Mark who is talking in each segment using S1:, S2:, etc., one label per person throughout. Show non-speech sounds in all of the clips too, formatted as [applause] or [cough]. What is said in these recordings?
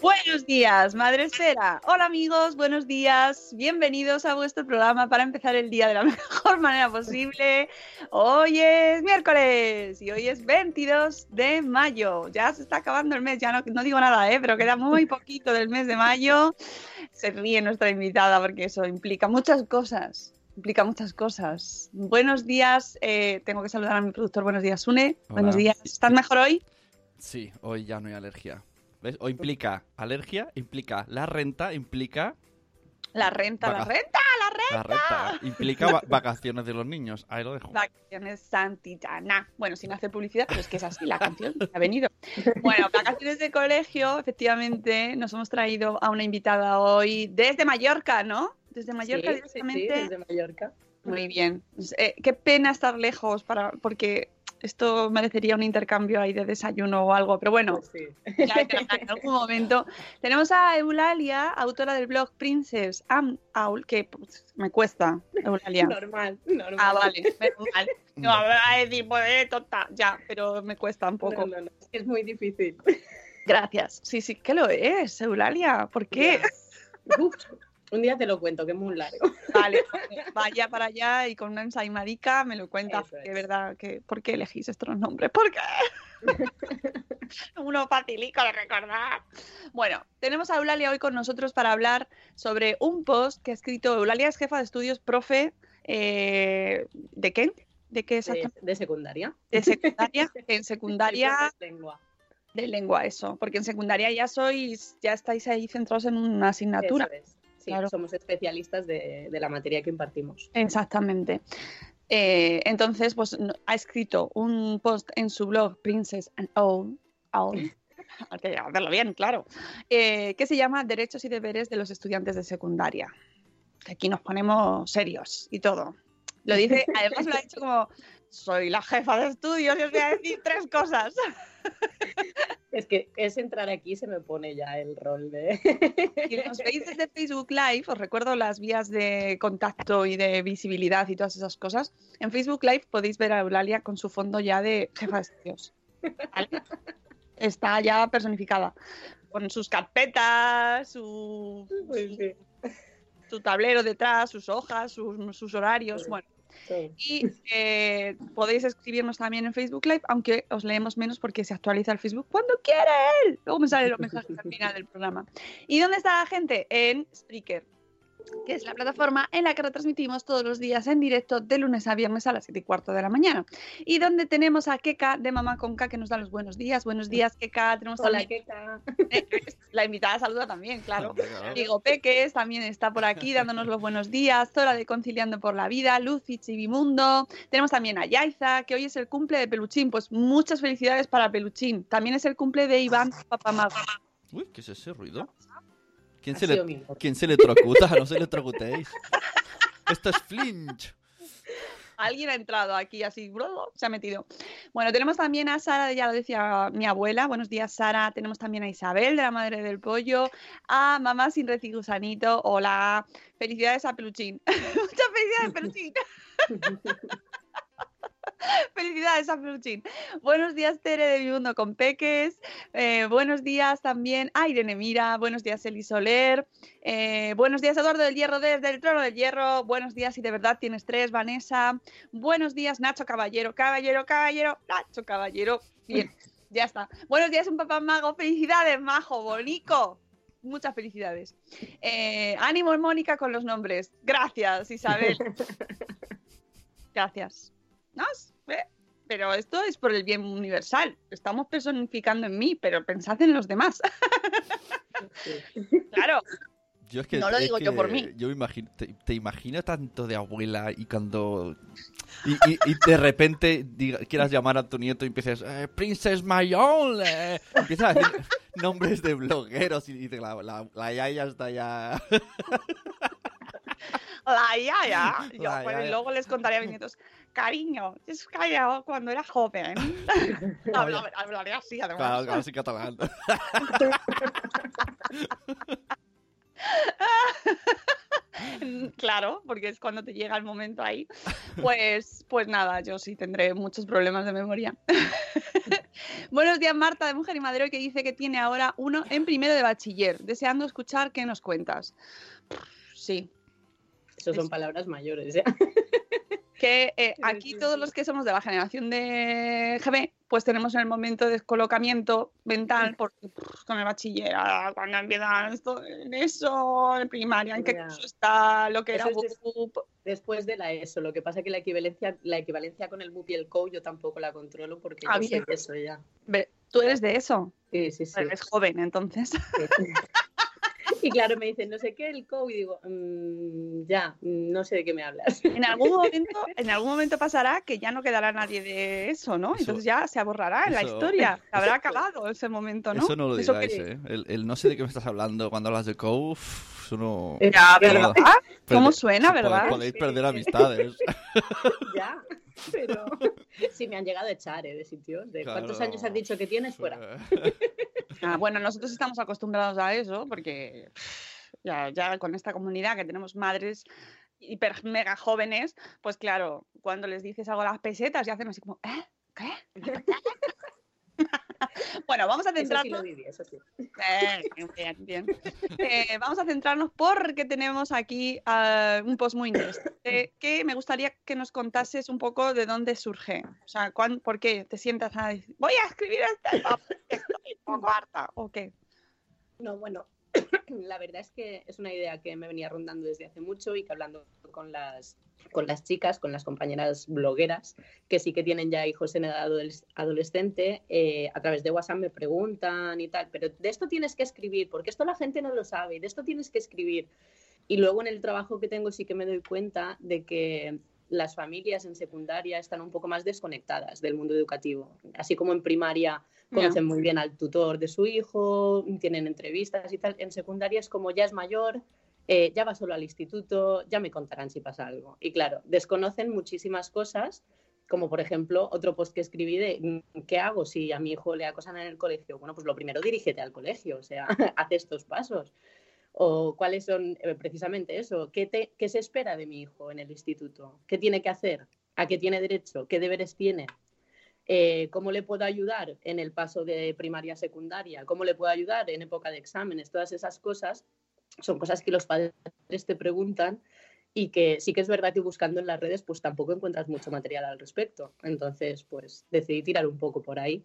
S1: Buenos días, Madre Esfera. Hola amigos, buenos días. Bienvenidos a vuestro programa para empezar el día de la [laughs] mejor manera posible. Hoy es miércoles y hoy es 22 de mayo. Ya se está acabando el mes, ya no, no digo nada, ¿eh? pero queda muy poquito del mes de mayo. Se ríe nuestra invitada porque eso implica muchas cosas. Implica muchas cosas. Buenos días, eh, tengo que saludar a mi productor. Buenos días, Sune. Buenos días. ¿Estás mejor hoy?
S2: Sí, hoy ya no hay alergia. ¿Ves? O implica alergia, implica la renta, implica...
S1: La renta, la renta, la renta.
S2: La renta. Implica va- vacaciones de los niños. Ahí lo dejo.
S1: Vacaciones Santitana. Bueno, sin hacer publicidad, pero es que es así la canción, ha venido. Bueno, vacaciones de colegio, efectivamente, nos hemos traído a una invitada hoy desde Mallorca, ¿no? Desde Mallorca
S3: Sí,
S1: directamente.
S3: Sí, sí, desde Mallorca.
S1: Muy bien. Eh, qué pena estar lejos para porque esto merecería un intercambio ahí de desayuno o algo, pero bueno,
S3: Pues sí. [laughs]
S1: ya en algún momento. Tenemos a Eulalia, autora del blog Princess Am Owl, que pues, me cuesta, Eulalia.
S3: Normal, normal.
S1: Ah, vale, menos mal. [laughs] No, a decir, pues, eh, tonta, ya, pero me cuesta un poco.
S3: No, no, no, Es muy difícil.
S1: Gracias. Sí, sí, que lo es, Eulalia. ¿Por qué? [laughs]
S3: Uf, un día te lo cuento, que es muy largo. [laughs]
S1: Vale, vaya para allá y con una ensaimadita me lo cuentas.
S3: Eso
S1: De
S3: es.
S1: verdad, que, ¿por qué elegís estos nombres? ¿Por qué? [laughs] Uno facilico de recordar. Bueno, tenemos a Eulalia hoy con nosotros para hablar sobre un post que ha escrito Eulalia, es jefa de estudios, profe, eh, ¿de qué? ¿De qué
S3: De,
S1: exactamente?
S3: de secundaria.
S1: De secundaria. [laughs] En secundaria
S3: De lengua.
S1: de lengua, eso. Porque en secundaria ya sois, ya estáis ahí centrados en una asignatura.
S3: Eso es. Sí,
S1: Claro.
S3: somos especialistas de, de la materia que impartimos.
S1: Exactamente. Eh, entonces, pues ha escrito un post en su blog Princess and Owl, Owl, [laughs] hay que hacerlo bien, claro, eh, que se llama Derechos y deberes de los estudiantes de secundaria. Que aquí nos ponemos serios y todo. Lo dice, además lo ha dicho como, soy la jefa de estudios y os voy a decir tres cosas. [laughs]
S3: Es que es entrar aquí se me pone ya el rol de... [laughs]
S1: Si nos veis desde Facebook Live, os recuerdo las vías de contacto y de visibilidad y todas esas cosas. En Facebook Live podéis ver a Eulalia con su fondo ya de jefa de estudios. ¿vale? Está ya personificada. Con sus carpetas, su,
S3: sí,
S1: su tablero detrás, sus hojas, sus, sus horarios. Bueno, y eh, podéis escribirnos también en Facebook Live, aunque os leemos menos porque se actualiza el Facebook cuando quiere él. Luego me salen los mensajes al final del programa. ¿Y dónde está la gente? En Spreaker, que es la plataforma en la que retransmitimos todos los días en directo de lunes a viernes a las 7 y cuarto de la mañana. Y donde tenemos a Keka de Mamá Conca que nos da los buenos días. Buenos días, Keka. Tenemos
S3: Hola,
S1: también-
S3: ¿qué tal?
S1: La invitada saluda también, claro.
S2: Claro.
S1: Diego Peques también está por aquí dándonos los buenos días. Zora de Conciliando por la Vida, Lucy Chivimundo. Tenemos también a Yaiza, que hoy es el cumple de Peluchín. Pues muchas felicidades para Peluchín. También es el cumple de Iván Papamago.
S2: Uy, ¿qué es ese ruido? ¿Quién se, le... ¿Quién se electrocuta? No se electrocutéis. Esto es flinch.
S1: Alguien ha entrado aquí así, bro, se ha metido. Bueno, tenemos también a Sara, ya lo decía mi abuela. Buenos días, Sara. Tenemos también a Isabel, de la madre del pollo. A mamá sin recigusanito. Hola. Felicidades a Peluchín. [laughs] Muchas felicidades, Peluchín. [laughs] [laughs] Felicidades a Peluchín. Buenos días, Tere de Mi Mundo con Peques. Eh, buenos días también a Irene Mira. Buenos días, Eli Soler. Eh, buenos días, Eduardo del Hierro desde el Trono del Hierro. Buenos días, si de verdad tienes tres, Vanessa. Buenos días, Nacho Caballero. Caballero, caballero, Nacho Caballero. Bien, [laughs] ya está. Buenos días, un papá mago. Felicidades, majo, bonico. Muchas felicidades. Eh, ánimo, Mónica, con los nombres. Gracias, Isabel. [laughs] Gracias. ¿No? ¿Ve? Pero esto es por el bien universal. Estamos personificando en mí, pero pensad en los demás. [laughs] claro.
S2: Yo es que,
S1: No lo
S2: es
S1: digo yo por mí.
S2: Yo me imagino, te, te imagino tanto de abuela y cuando. Y, y- y de repente diga- quieras llamar a tu nieto y empieces. Eh, Princess Mayol. eh", empiezas a decir [laughs] nombres de blogueros y, y te- la, la, la yaya está ya. [laughs]
S1: La [laughs] yaya. Yo,
S2: La yaya.
S1: luego les contaré a mis nietos, cariño, es callado cuando era joven. [laughs] Habla- hablaré así, además.
S2: Claro, claro, sí, catalán. [laughs]
S1: Claro, porque es cuando te llega el momento ahí. Pues, pues nada, yo sí tendré muchos problemas de memoria. Buenos días, Marta, de Mujer y Madero, que dice que tiene ahora uno en primero de bachiller, deseando escuchar qué nos cuentas. Sí,
S3: Eso son palabras mayores, ¿eh? [laughs]
S1: que eh, aquí todos los que somos de la generación de GB, pues tenemos en el momento de descolocamiento mental, porque pff, con el bachiller, ah, cuando empiezan esto, en eso, en primaria, en qué curso está, lo que
S3: Eso
S1: era
S3: es des-
S1: BUP.
S3: después de la ESO. Lo que pasa es que la equivalencia, la equivalencia con el MUP y el COU yo tampoco la controlo porque
S1: Ah,
S3: yo soy de eso ya.
S1: Tú eres de eso.
S3: Sí, sí, sí.
S1: Eres joven, entonces. [laughs] [laughs]
S3: Y claro, me dicen, no sé qué, el COU, y digo, "Mm, ya, mm, no sé de qué me hablas. [laughs]
S1: En algún momento, en algún momento pasará que ya no quedará nadie de eso, ¿no?
S2: Eso-
S1: Entonces ya se borrará en la historia. Se [laughs] habrá acabado ese momento, ¿no?
S2: Eso no lo digáis,
S1: que-
S2: ¿eh? El, el no sé de qué me estás hablando cuando hablas de Cow, uff, eso no...
S1: Ya, ¿verdad? ¿Cómo suena, verdad?
S2: Podéis perder amistades.
S3: ya, pero [laughs] sí me han llegado a echar ¿eh? de sitios. De ¿Cuántos años has dicho que tienes fuera? [laughs]
S1: Ah, bueno, nosotros estamos acostumbrados a eso porque ya con esta comunidad que tenemos madres hiper mega jóvenes, pues claro, cuando les dices algo a las pesetas y hacen así como, ¿eh? ¿Qué? [laughs] bueno, vamos a
S3: Eso sí
S1: centrarnos.
S3: lo viví, eso sí.
S1: Eh, bien, bien. Eh, vamos a centrarnos porque tenemos aquí ah, un post muy interesante [coughs] que me gustaría que nos contases un poco de dónde surge. O sea, cuán- ¿por qué te sientas a decir, voy a escribir este estoy un poco harta? ¿O qué?
S3: No, bueno, la verdad es que es una idea que me venía rondando desde hace mucho y que hablando con las, con las chicas, con las compañeras blogueras, que sí que tienen ya hijos en edad adoles- adolescente, eh, a través de WhatsApp me preguntan y tal, pero de esto tienes que escribir, porque esto la gente no lo sabe, de esto tienes que escribir. Y luego en el trabajo que tengo sí que me doy cuenta de que las familias en secundaria están un poco más desconectadas del mundo educativo. Así como en primaria conocen muy bien al tutor de su hijo, tienen entrevistas y tal, en secundaria es como ya es mayor, eh, ya va solo al instituto, ya me contarán si pasa algo. Y claro, desconocen muchísimas cosas, como por ejemplo otro post que escribí de mm, ¿qué hago si a mi hijo le acosan en el colegio? Bueno, pues lo primero dirígete al colegio, o sea, [laughs] haz estos pasos. O cuáles son eh, precisamente eso, ¿Qué, ¿qué se espera de mi hijo en el instituto? ¿Qué tiene que hacer? ¿A qué tiene derecho? ¿Qué deberes tiene? Eh, ¿Cómo le puedo ayudar en el paso de primaria a secundaria? ¿Cómo le puedo ayudar en época de exámenes? Todas esas cosas son cosas que los padres te preguntan y que sí que es verdad que buscando en las redes pues tampoco encuentras mucho material al respecto. Entonces, pues decidí tirar un poco por ahí.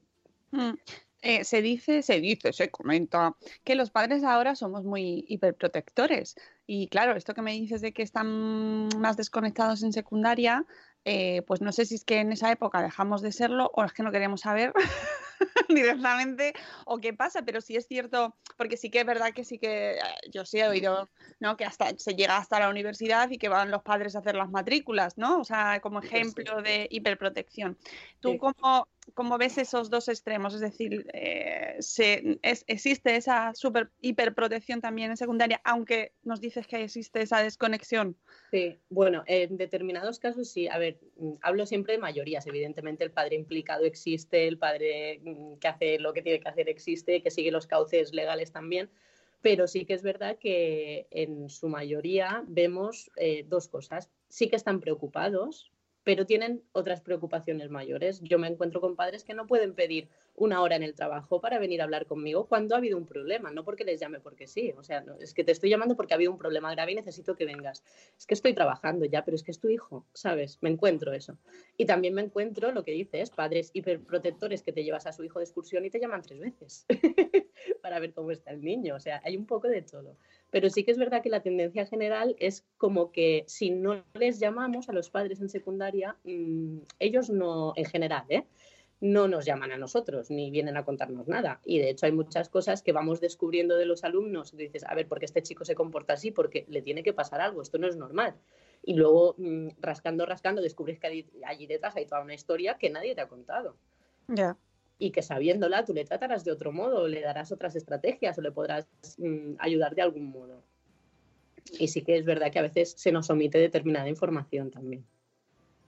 S1: Eh, se dice, se dice, se comenta que los padres ahora somos muy hiperprotectores. Y claro, esto que me dices de que están más desconectados en secundaria, eh, pues no sé si es que en esa época dejamos de serlo o es que no queremos saber [laughs] [laughs] directamente o qué pasa, pero sí es cierto, porque sí que es verdad que sí que eh, yo sí he oído, ¿no? Que hasta se llega hasta la universidad y que van los padres a hacer las matrículas, ¿no? O sea, como ejemplo de hiperprotección. ¿Tú
S3: Sí.
S1: cómo, cómo ves esos dos extremos? Es decir, eh, se- es- existe esa super hiperprotección también en secundaria, aunque nos dices que existe esa desconexión.
S3: Sí, bueno, en determinados casos sí. A ver, mm, hablo siempre de mayorías. Evidentemente, el padre implicado existe, el padre que hace lo que tiene que hacer existe, que sigue los cauces legales también. Pero sí que es verdad que en su mayoría vemos eh, dos cosas. Sí que están preocupados, pero tienen otras preocupaciones mayores. Yo me encuentro con padres que no pueden pedir una hora en el trabajo para venir a hablar conmigo cuando ha habido un problema, no porque les llame porque sí. O sea, es que te estoy llamando porque ha habido un problema grave y necesito que vengas. Es que estoy trabajando ya, pero es que es tu hijo, ¿sabes? Me encuentro eso. Y también me encuentro lo que dices, padres hiperprotectores que te llevas a su hijo de excursión y te llaman tres veces [laughs] [laughs] para ver cómo está el niño. O sea, hay un poco de todo. Pero sí que es verdad que la tendencia general es como que si no les llamamos a los padres en secundaria, mm, ellos no, en general, ¿eh? no nos llaman a nosotros ni vienen a contarnos nada. Y de hecho hay muchas cosas que vamos descubriendo de los alumnos. Dices, a ver, ¿por qué este chico se comporta así? Porque le tiene que pasar algo, esto no es normal. Y luego, mm, rascando, rascando, descubres que allí detrás hay toda una historia que nadie te ha contado.
S1: Ya.
S3: Y que sabiéndola tú le tratarás de otro modo, o le darás otras estrategias o le podrás mm, ayudar de algún modo. Y sí que es verdad que a veces se nos omite determinada información también.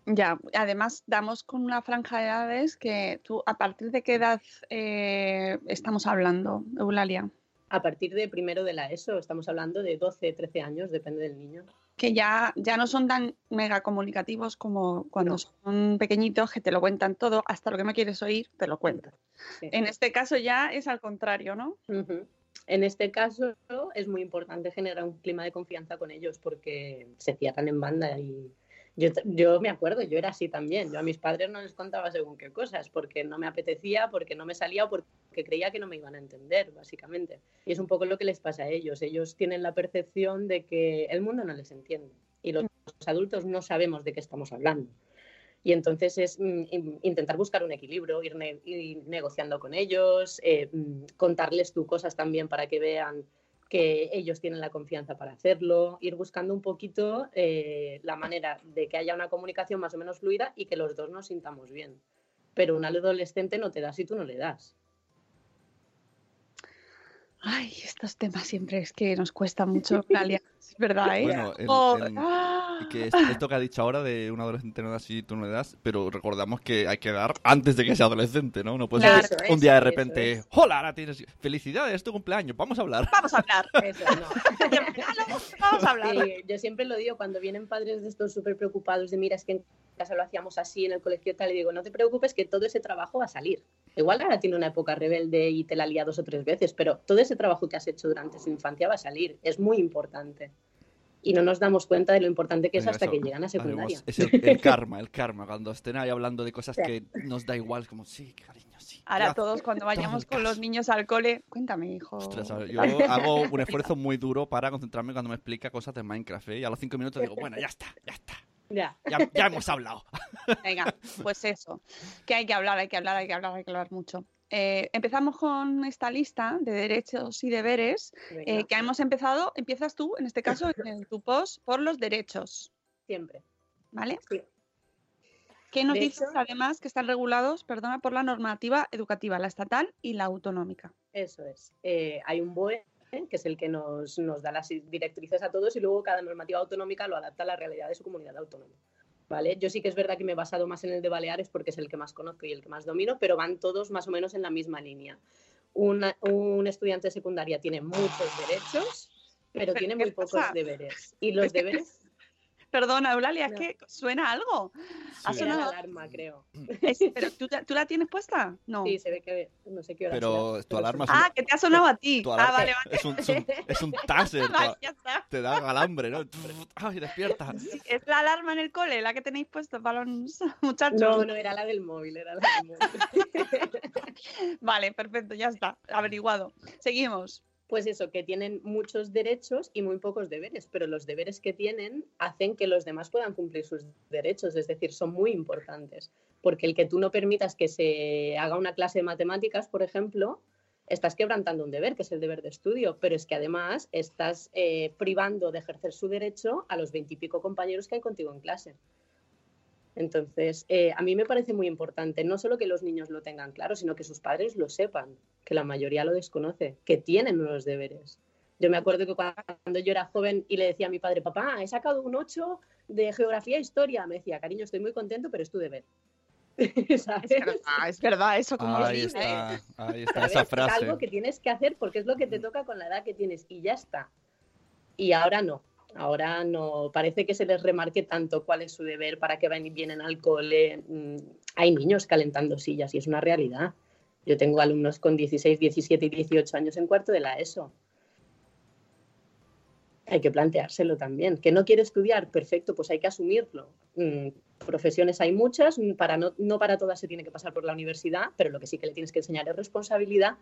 S1: Ya, además damos con una franja de edades que tú, ¿a partir de qué edad eh, estamos hablando, Eulalia?
S3: A partir de primero de la ESO, estamos hablando de 12, 13 años, depende del niño.
S1: Que ya, ya no son tan mega comunicativos como cuando son pequeñitos que te lo cuentan todo, hasta lo que no quieres oír, te lo cuentan.
S3: Sí.
S1: En este caso ya es al contrario, ¿no?
S3: En este caso es muy importante generar un clima de confianza con ellos porque se cierran en banda y yo, yo me acuerdo, yo era así también. Yo a mis padres no les contaba según qué cosas porque no me apetecía, porque no me salía o porque creía que no me iban a entender, básicamente. Y es un poco lo que les pasa a ellos. Ellos tienen la percepción de que el mundo no les entiende y los adultos no sabemos de qué estamos hablando. Y entonces es mm, in- intentar buscar un equilibrio, ir negociando con ellos, eh, mm, contarles tú cosas también para que vean que ellos tienen la confianza para hacerlo, ir buscando un poquito eh, la manera de que haya una comunicación más o menos fluida y que los dos nos sintamos bien. Pero un adolescente no te da si tú no le das.
S1: Ay, estos temas siempre es que nos cuesta mucho, Eulalia. Es verdad, ¿eh?
S2: Bueno, en-
S1: Oh,
S2: en- que es- esto que ha dicho ahora de un adolescente no da si tú no le das, pero recordamos que hay que dar antes de que sea adolescente, ¿no? No puedes
S1: Claro,
S3: eso
S2: un día de repente,
S3: es.
S2: hola, ahora tienes felicidades, es tu cumpleaños, vamos a hablar.
S1: Vamos a hablar. [laughs]
S3: Eso, no. [laughs]
S1: Vamos a hablar.
S3: Sí, yo siempre lo digo cuando vienen padres de estos súper preocupados de mira, es que casa lo hacíamos así, en el colegio tal, y digo, no te preocupes que todo ese trabajo va a salir. Igual ahora tiene una época rebelde y te la lía dos o tres veces, pero todo ese trabajo que has hecho durante su infancia va a salir. Es muy importante. Y no nos damos cuenta de lo importante que es
S2: Venga,
S3: hasta
S2: eso,
S3: que llegan a secundaria.
S2: haremos- Es el, el [laughs] karma, el karma, cuando estén ahí hablando de cosas que nos da igual, es como, sí, cariño, sí.
S1: Ahora
S2: ya".
S1: todos cuando vayamos con los niños al cole, cuéntame, hijo.
S2: Ostras, yo [laughs] hago un esfuerzo muy duro para concentrarme cuando me explica cosas de Minecraft, ¿eh? Y a los cinco minutos digo, bueno, ya está, ya está,
S3: Ya.
S2: ya, ya hemos hablado. [laughs]
S1: Venga, pues eso, que hay que hablar, hay que hablar, hay que hablar, hay que hablar mucho. Eh, empezamos con esta lista de derechos y deberes eh, que hemos empezado. Empiezas tú, en este caso, en tu post, por los derechos,
S3: Siempre.
S1: ¿vale?
S3: Sí.
S1: ¿Qué nos
S3: De
S1: dices
S3: hecho-
S1: además que están regulados, perdona, por la normativa educativa, la estatal y la autonómica?
S3: Eso es. Eh, hay un BOE, que es el que nos, nos da las directrices a todos y luego cada normativa autonómica lo adapta a la realidad de su comunidad autónoma. ¿Vale? Yo sí que es verdad que me he basado más en el de Baleares porque es el que más conozco y el que más domino, pero van todos más o menos en la misma línea. Una- un estudiante de secundaria tiene muchos derechos, pero
S1: ¿Pero
S3: tiene muy pocos deberes. Y los deberes...
S1: Perdona, Eulalia,
S3: No.
S1: es que suena algo. Ha
S3: Era la
S1: sonado-
S3: alarma, creo.
S1: Es- [laughs] pero ¿tú, te- ¿tú la tienes puesta? No.
S3: Sí, se ve que no sé qué hora
S2: Pero
S3: será,
S2: tu alarma
S3: sí.
S1: Ah, que te ha sonado a ti.
S2: Tu
S1: Ah,
S2: alarma
S1: vale, vale.
S2: Es un, es un, es un [laughs] taser,
S1: Vale,
S2: te,
S1: ya está.
S2: te da galambre, ¿no? [laughs] Ay, despierta.
S1: Sí, es la alarma en el cole, la que tenéis puesto para los muchachos.
S3: No, no, era la del móvil, era la del móvil.
S1: Vale, perfecto, ya está, averiguado. Seguimos.
S3: Pues eso, que tienen muchos derechos y muy pocos deberes, pero los deberes que tienen hacen que los demás puedan cumplir sus derechos, es decir, son muy importantes. Porque el que tú no permitas que se haga una clase de matemáticas, por ejemplo, estás quebrantando un deber, que es el deber de estudio, pero es que además estás eh, privando de ejercer su derecho a los veintipico compañeros que hay contigo en clase. Entonces, eh, a mí me parece muy importante no solo que los niños lo tengan claro, sino que sus padres lo sepan, que la mayoría lo desconoce, que tienen unos deberes. Yo me acuerdo que cuando yo era joven y le decía a mi padre, papá, he sacado un 8 de geografía e historia, me decía, cariño, estoy muy contento, pero es tu deber. ¿Sabes? [laughs]
S4: Es verdad, es verdad, eso como
S2: Ahí está,
S4: ¿eh?
S2: ahí está esa
S3: Es
S2: frase.
S3: algo que tienes que hacer porque es lo que te toca con la edad que tienes y ya está. Y ahora no. Ahora no, parece que se les remarque tanto cuál es su deber para que vienen al cole. Mm, Hay niños calentando sillas y es una realidad. Yo tengo alumnos con 16, 17 y 18 años en cuarto de la ESO. Hay que planteárselo también. ¿Que no quiere estudiar? Perfecto, pues hay que asumirlo. Mm, profesiones hay muchas, para no, no para todas se tiene que pasar por la universidad, pero lo que sí que le tienes que enseñar es responsabilidad.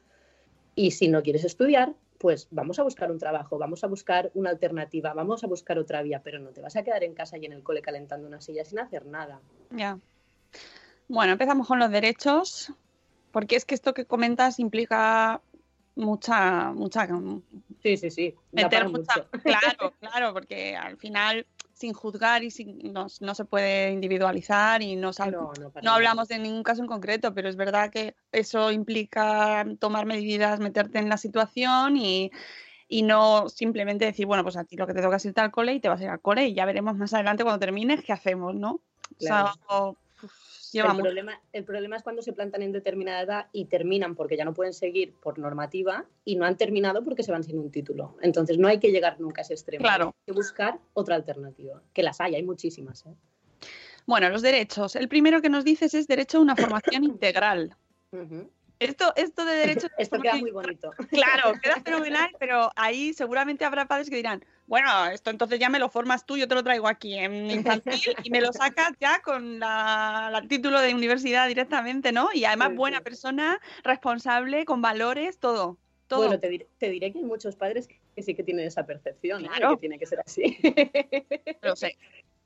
S3: Y si no quieres estudiar, pues vamos a buscar un trabajo, vamos a buscar una alternativa, vamos a buscar otra vía, pero no te vas a quedar en casa y en el cole calentando una silla sin hacer nada.
S1: Ya. Bueno, empezamos con los derechos, porque es que esto que comentas implica mucha, mucha,
S3: Sí, sí, sí. da
S1: meter mucha,
S3: mucho.
S1: claro, [laughs] claro, porque al final sin juzgar y sin, no, no se puede individualizar y no, sal-
S3: No, no,
S1: hablamos de ningún caso en concreto, pero es verdad que eso implica tomar medidas, meterte en la situación y, y no simplemente decir, bueno, pues a ti lo que te toca es irte al cole y te vas a ir al cole y ya veremos más adelante cuando termines qué hacemos, ¿no?
S3: Claro.
S1: O sea, lleva
S3: el,
S1: mucho.
S3: problema, el problema es cuando se plantan en determinada edad y terminan porque ya no pueden seguir por normativa y no han terminado porque se van sin un título. Entonces no hay que llegar nunca a ese extremo.
S1: Claro.
S3: Hay que buscar otra alternativa, que las hay, hay muchísimas. ¿eh?
S1: Bueno, los derechos. El primero que nos dices es derecho a una formación [coughs] integral. Esto, esto de derecho.
S3: Esto queda muy bonito.
S1: Claro, queda [laughs] fenomenal, pero ahí seguramente habrá padres que dirán, bueno, esto entonces ya me lo formas tú, yo te lo traigo aquí en infantil y me lo sacas ya con la, la título de universidad directamente, ¿no? Y además buena persona, responsable, con valores, todo. todo.
S3: Bueno, te diré, te diré que hay muchos padres que sí que tienen esa percepción, ¿eh?
S1: Claro.
S3: que tiene que ser así.
S1: Lo sé.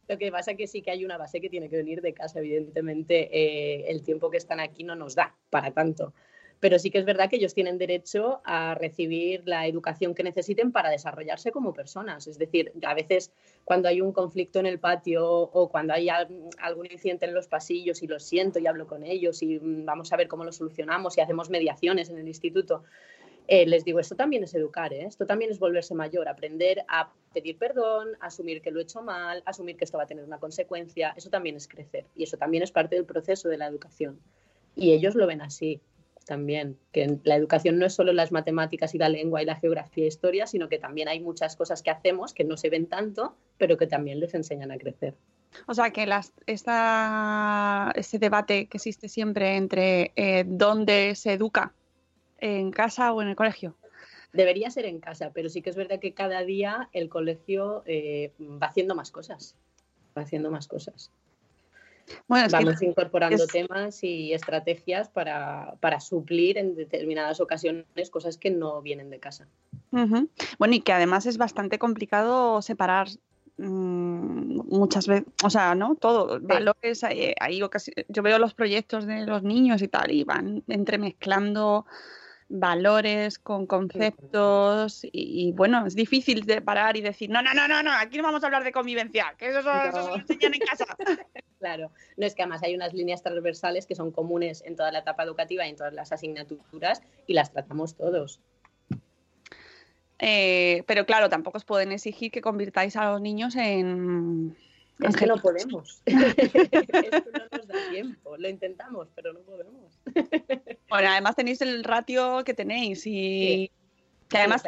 S3: Lo que pasa que sí que hay una base que tiene que venir de casa, evidentemente eh, el tiempo que están aquí no nos da para tanto. Pero sí que es verdad que ellos tienen derecho a recibir la educación que necesiten para desarrollarse como personas. Es decir, a veces cuando hay un conflicto en el patio o cuando hay al- algún incidente en los pasillos y lo siento y hablo con ellos y mm, vamos a ver cómo lo solucionamos y hacemos mediaciones en el instituto, eh, les digo, esto también es educar, ¿eh? esto también es volverse mayor, aprender a pedir perdón, asumir que lo he hecho mal, asumir que esto va a tener una consecuencia, eso también es crecer y eso también es parte del proceso de la educación. Y ellos lo ven así también, que la educación no es solo las matemáticas y la lengua y la geografía e historia, sino que también hay muchas cosas que hacemos que no se ven tanto, pero que también les enseñan a crecer.
S1: O sea, que las, esta, ese debate que existe siempre entre eh, dónde se educa, en casa o en el colegio.
S3: Debería ser en casa, pero sí que es verdad que cada día el colegio eh, va haciendo más cosas. Va haciendo más cosas.
S1: Bueno, es que
S3: Vamos incorporando
S1: es-
S3: temas y estrategias para, para suplir en determinadas ocasiones cosas que no vienen de casa.
S1: Bueno, y que además es bastante complicado separar mm, muchas veces, o sea, ¿no? Todo, valores, hay, hay ocasi- yo veo los proyectos de los niños y tal, y van entremezclando valores con conceptos, y, y, bueno, es difícil de parar y decir, no, no, no, no, no, aquí no vamos a hablar de convivencia, que eso, eso se lo
S3: No.
S1: enseñan en casa. [laughs]
S3: Claro, no es que además hay unas líneas transversales que son comunes en toda la etapa educativa y en todas las asignaturas y las tratamos todos.
S1: Eh, pero claro, tampoco os pueden exigir que convirtáis a los niños en...
S3: Es que no podemos. [laughs] Esto no nos da tiempo. Lo intentamos, pero no podemos.
S1: Bueno, además tenéis el ratio que tenéis y que además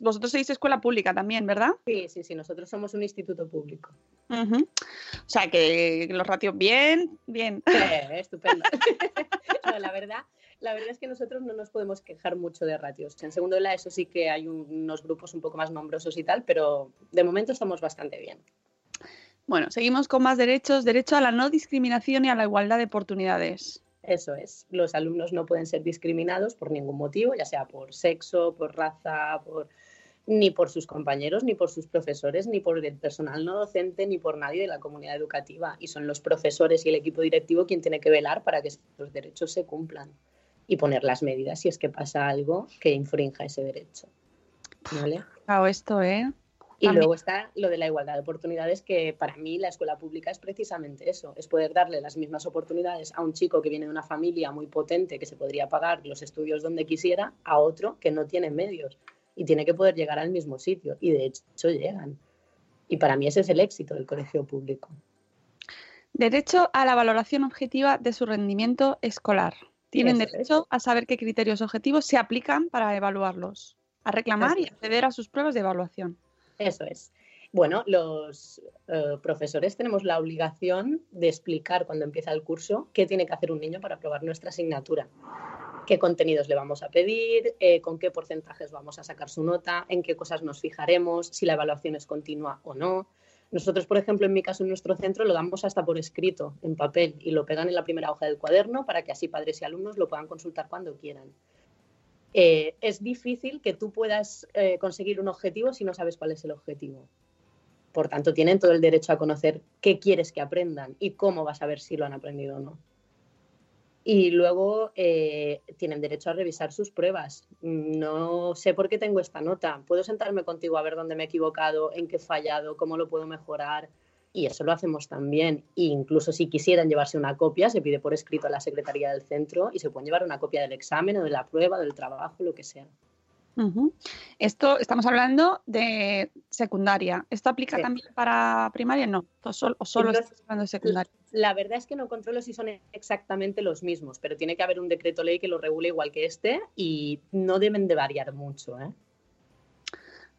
S1: vosotros sois escuela pública también, ¿verdad?
S3: Sí, sí, sí, nosotros somos un instituto público.
S1: O sea que los ratios bien, bien. [laughs]
S3: Eh, estupendo. [laughs] No, la verdad, la verdad es que nosotros no nos podemos quejar mucho de ratios. En segundo de la ESO sí que hay un- unos grupos un poco más nombrosos y tal, pero de momento estamos bastante bien.
S1: Bueno, seguimos con más derechos. Derecho a la no discriminación y a la igualdad de oportunidades.
S3: Eso es. Los alumnos no pueden ser discriminados por ningún motivo, ya sea por sexo, por raza, por ni por sus compañeros, ni por sus profesores, ni por el personal no docente, ni por nadie de la comunidad educativa. Y son los profesores y el equipo directivo quien tiene que velar para que los derechos se cumplan y poner las medidas si es que pasa algo que infrinja ese derecho. ¿Vale?
S1: Claro, esto, ¿eh?
S3: Y
S5: También-
S3: luego está lo de la igualdad de oportunidades, que para mí la escuela pública es precisamente eso, es poder darle las mismas oportunidades a un chico que viene de una familia muy potente, que se podría pagar los estudios donde quisiera, a otro que no tiene medios y tiene que poder llegar al mismo sitio. Y de hecho llegan. Y para mí ese es el éxito del colegio público.
S1: Derecho a la valoración objetiva de su rendimiento escolar. Tienen
S3: es.
S1: derecho a saber qué criterios objetivos se aplican para evaluarlos, a reclamar y
S3: Así
S1: acceder a sus pruebas de evaluación.
S3: Eso es. Bueno, los eh, profesores tenemos la obligación de explicar cuando empieza el curso qué tiene que hacer un niño para aprobar nuestra asignatura, qué contenidos le vamos a pedir, eh, con qué porcentajes vamos a sacar su nota, en qué cosas nos fijaremos, si la evaluación es continua o no. Nosotros, por ejemplo, en mi caso, en nuestro centro, lo damos hasta por escrito, en papel, y lo pegan en la primera hoja del cuaderno para que así padres y alumnos lo puedan consultar cuando quieran. Eh, es difícil que tú puedas eh, conseguir un objetivo si no sabes cuál es el objetivo. Por tanto, tienen todo el derecho a conocer qué quieres que aprendan y cómo vas a ver si lo han aprendido o no. Y luego eh, tienen derecho a revisar sus pruebas. No sé por qué tengo esta nota. Puedo sentarme contigo a ver dónde me he equivocado, en qué he fallado, cómo lo puedo mejorar. Y eso lo hacemos también. E incluso si quisieran llevarse una copia, se pide por escrito a la secretaría del centro y se pueden llevar una copia del examen o de la prueba, del trabajo, lo que sea.
S1: Esto estamos hablando de secundaria. ¿Esto aplica
S3: Sí.
S1: también para primaria? No, o solo, o solo
S3: Entonces,
S1: estamos hablando de secundaria.
S3: La verdad es que no controlo si son exactamente los mismos, pero tiene que haber un decreto ley que lo regule igual que este y no deben de variar mucho. ¿eh?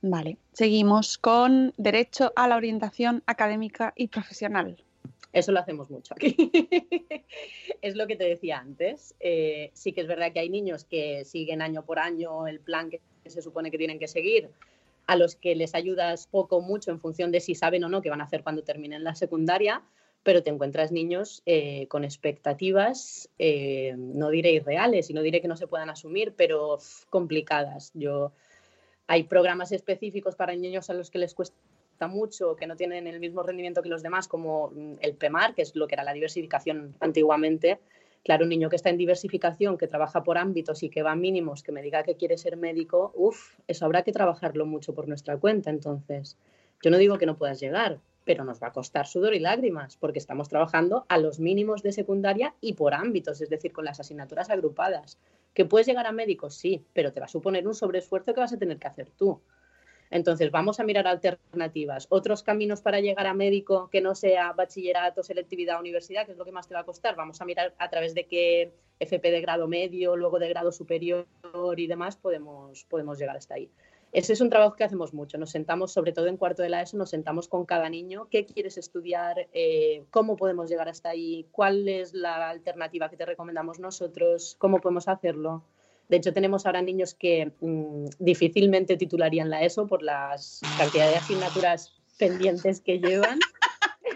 S1: Vale, seguimos con derecho a la orientación académica y profesional.
S3: Eso lo hacemos mucho aquí. [laughs] es lo que te decía antes. Eh, sí que es verdad que hay niños que siguen año por año el plan que se supone que tienen que seguir, a los que les ayudas poco o mucho en función de si saben o no qué van a hacer cuando terminen la secundaria, pero te encuentras niños eh, con expectativas, eh, no diré irreales y no diré que no se puedan asumir, pero complicadas. Yo, hay programas específicos para niños a los que les cuesta mucho, que no tienen el mismo rendimiento que los demás, como mm, el PEMAR, que es lo que era la diversificación antiguamente. Claro, un niño que está en diversificación, que trabaja por ámbitos y que va a mínimos, que me diga que quiere ser médico, uff, eso habrá que trabajarlo mucho por nuestra cuenta. Entonces, yo no digo que no puedas llegar, pero nos va a costar sudor y lágrimas, porque estamos trabajando a los mínimos de secundaria y por ámbitos, es decir, con las asignaturas agrupadas. ¿Que puedes llegar a médicos? Sí, pero te va a suponer un sobreesfuerzo que vas a tener que hacer tú. Entonces, vamos a mirar alternativas, otros caminos para llegar a médico que no sea bachillerato, selectividad, universidad, que es lo que más te va a costar. Vamos a mirar a través de qué FP de grado medio, luego de grado superior y demás podemos, podemos llegar hasta ahí. Ese es un trabajo que hacemos mucho. Nos sentamos, sobre todo en cuarto de la ESO, nos sentamos con cada niño, qué quieres estudiar, eh, cómo podemos llegar hasta ahí, cuál es la alternativa que te recomendamos nosotros, cómo podemos hacerlo. De hecho, tenemos ahora niños que mmm, difícilmente titularían la ESO por las cantidad de asignaturas pendientes que llevan.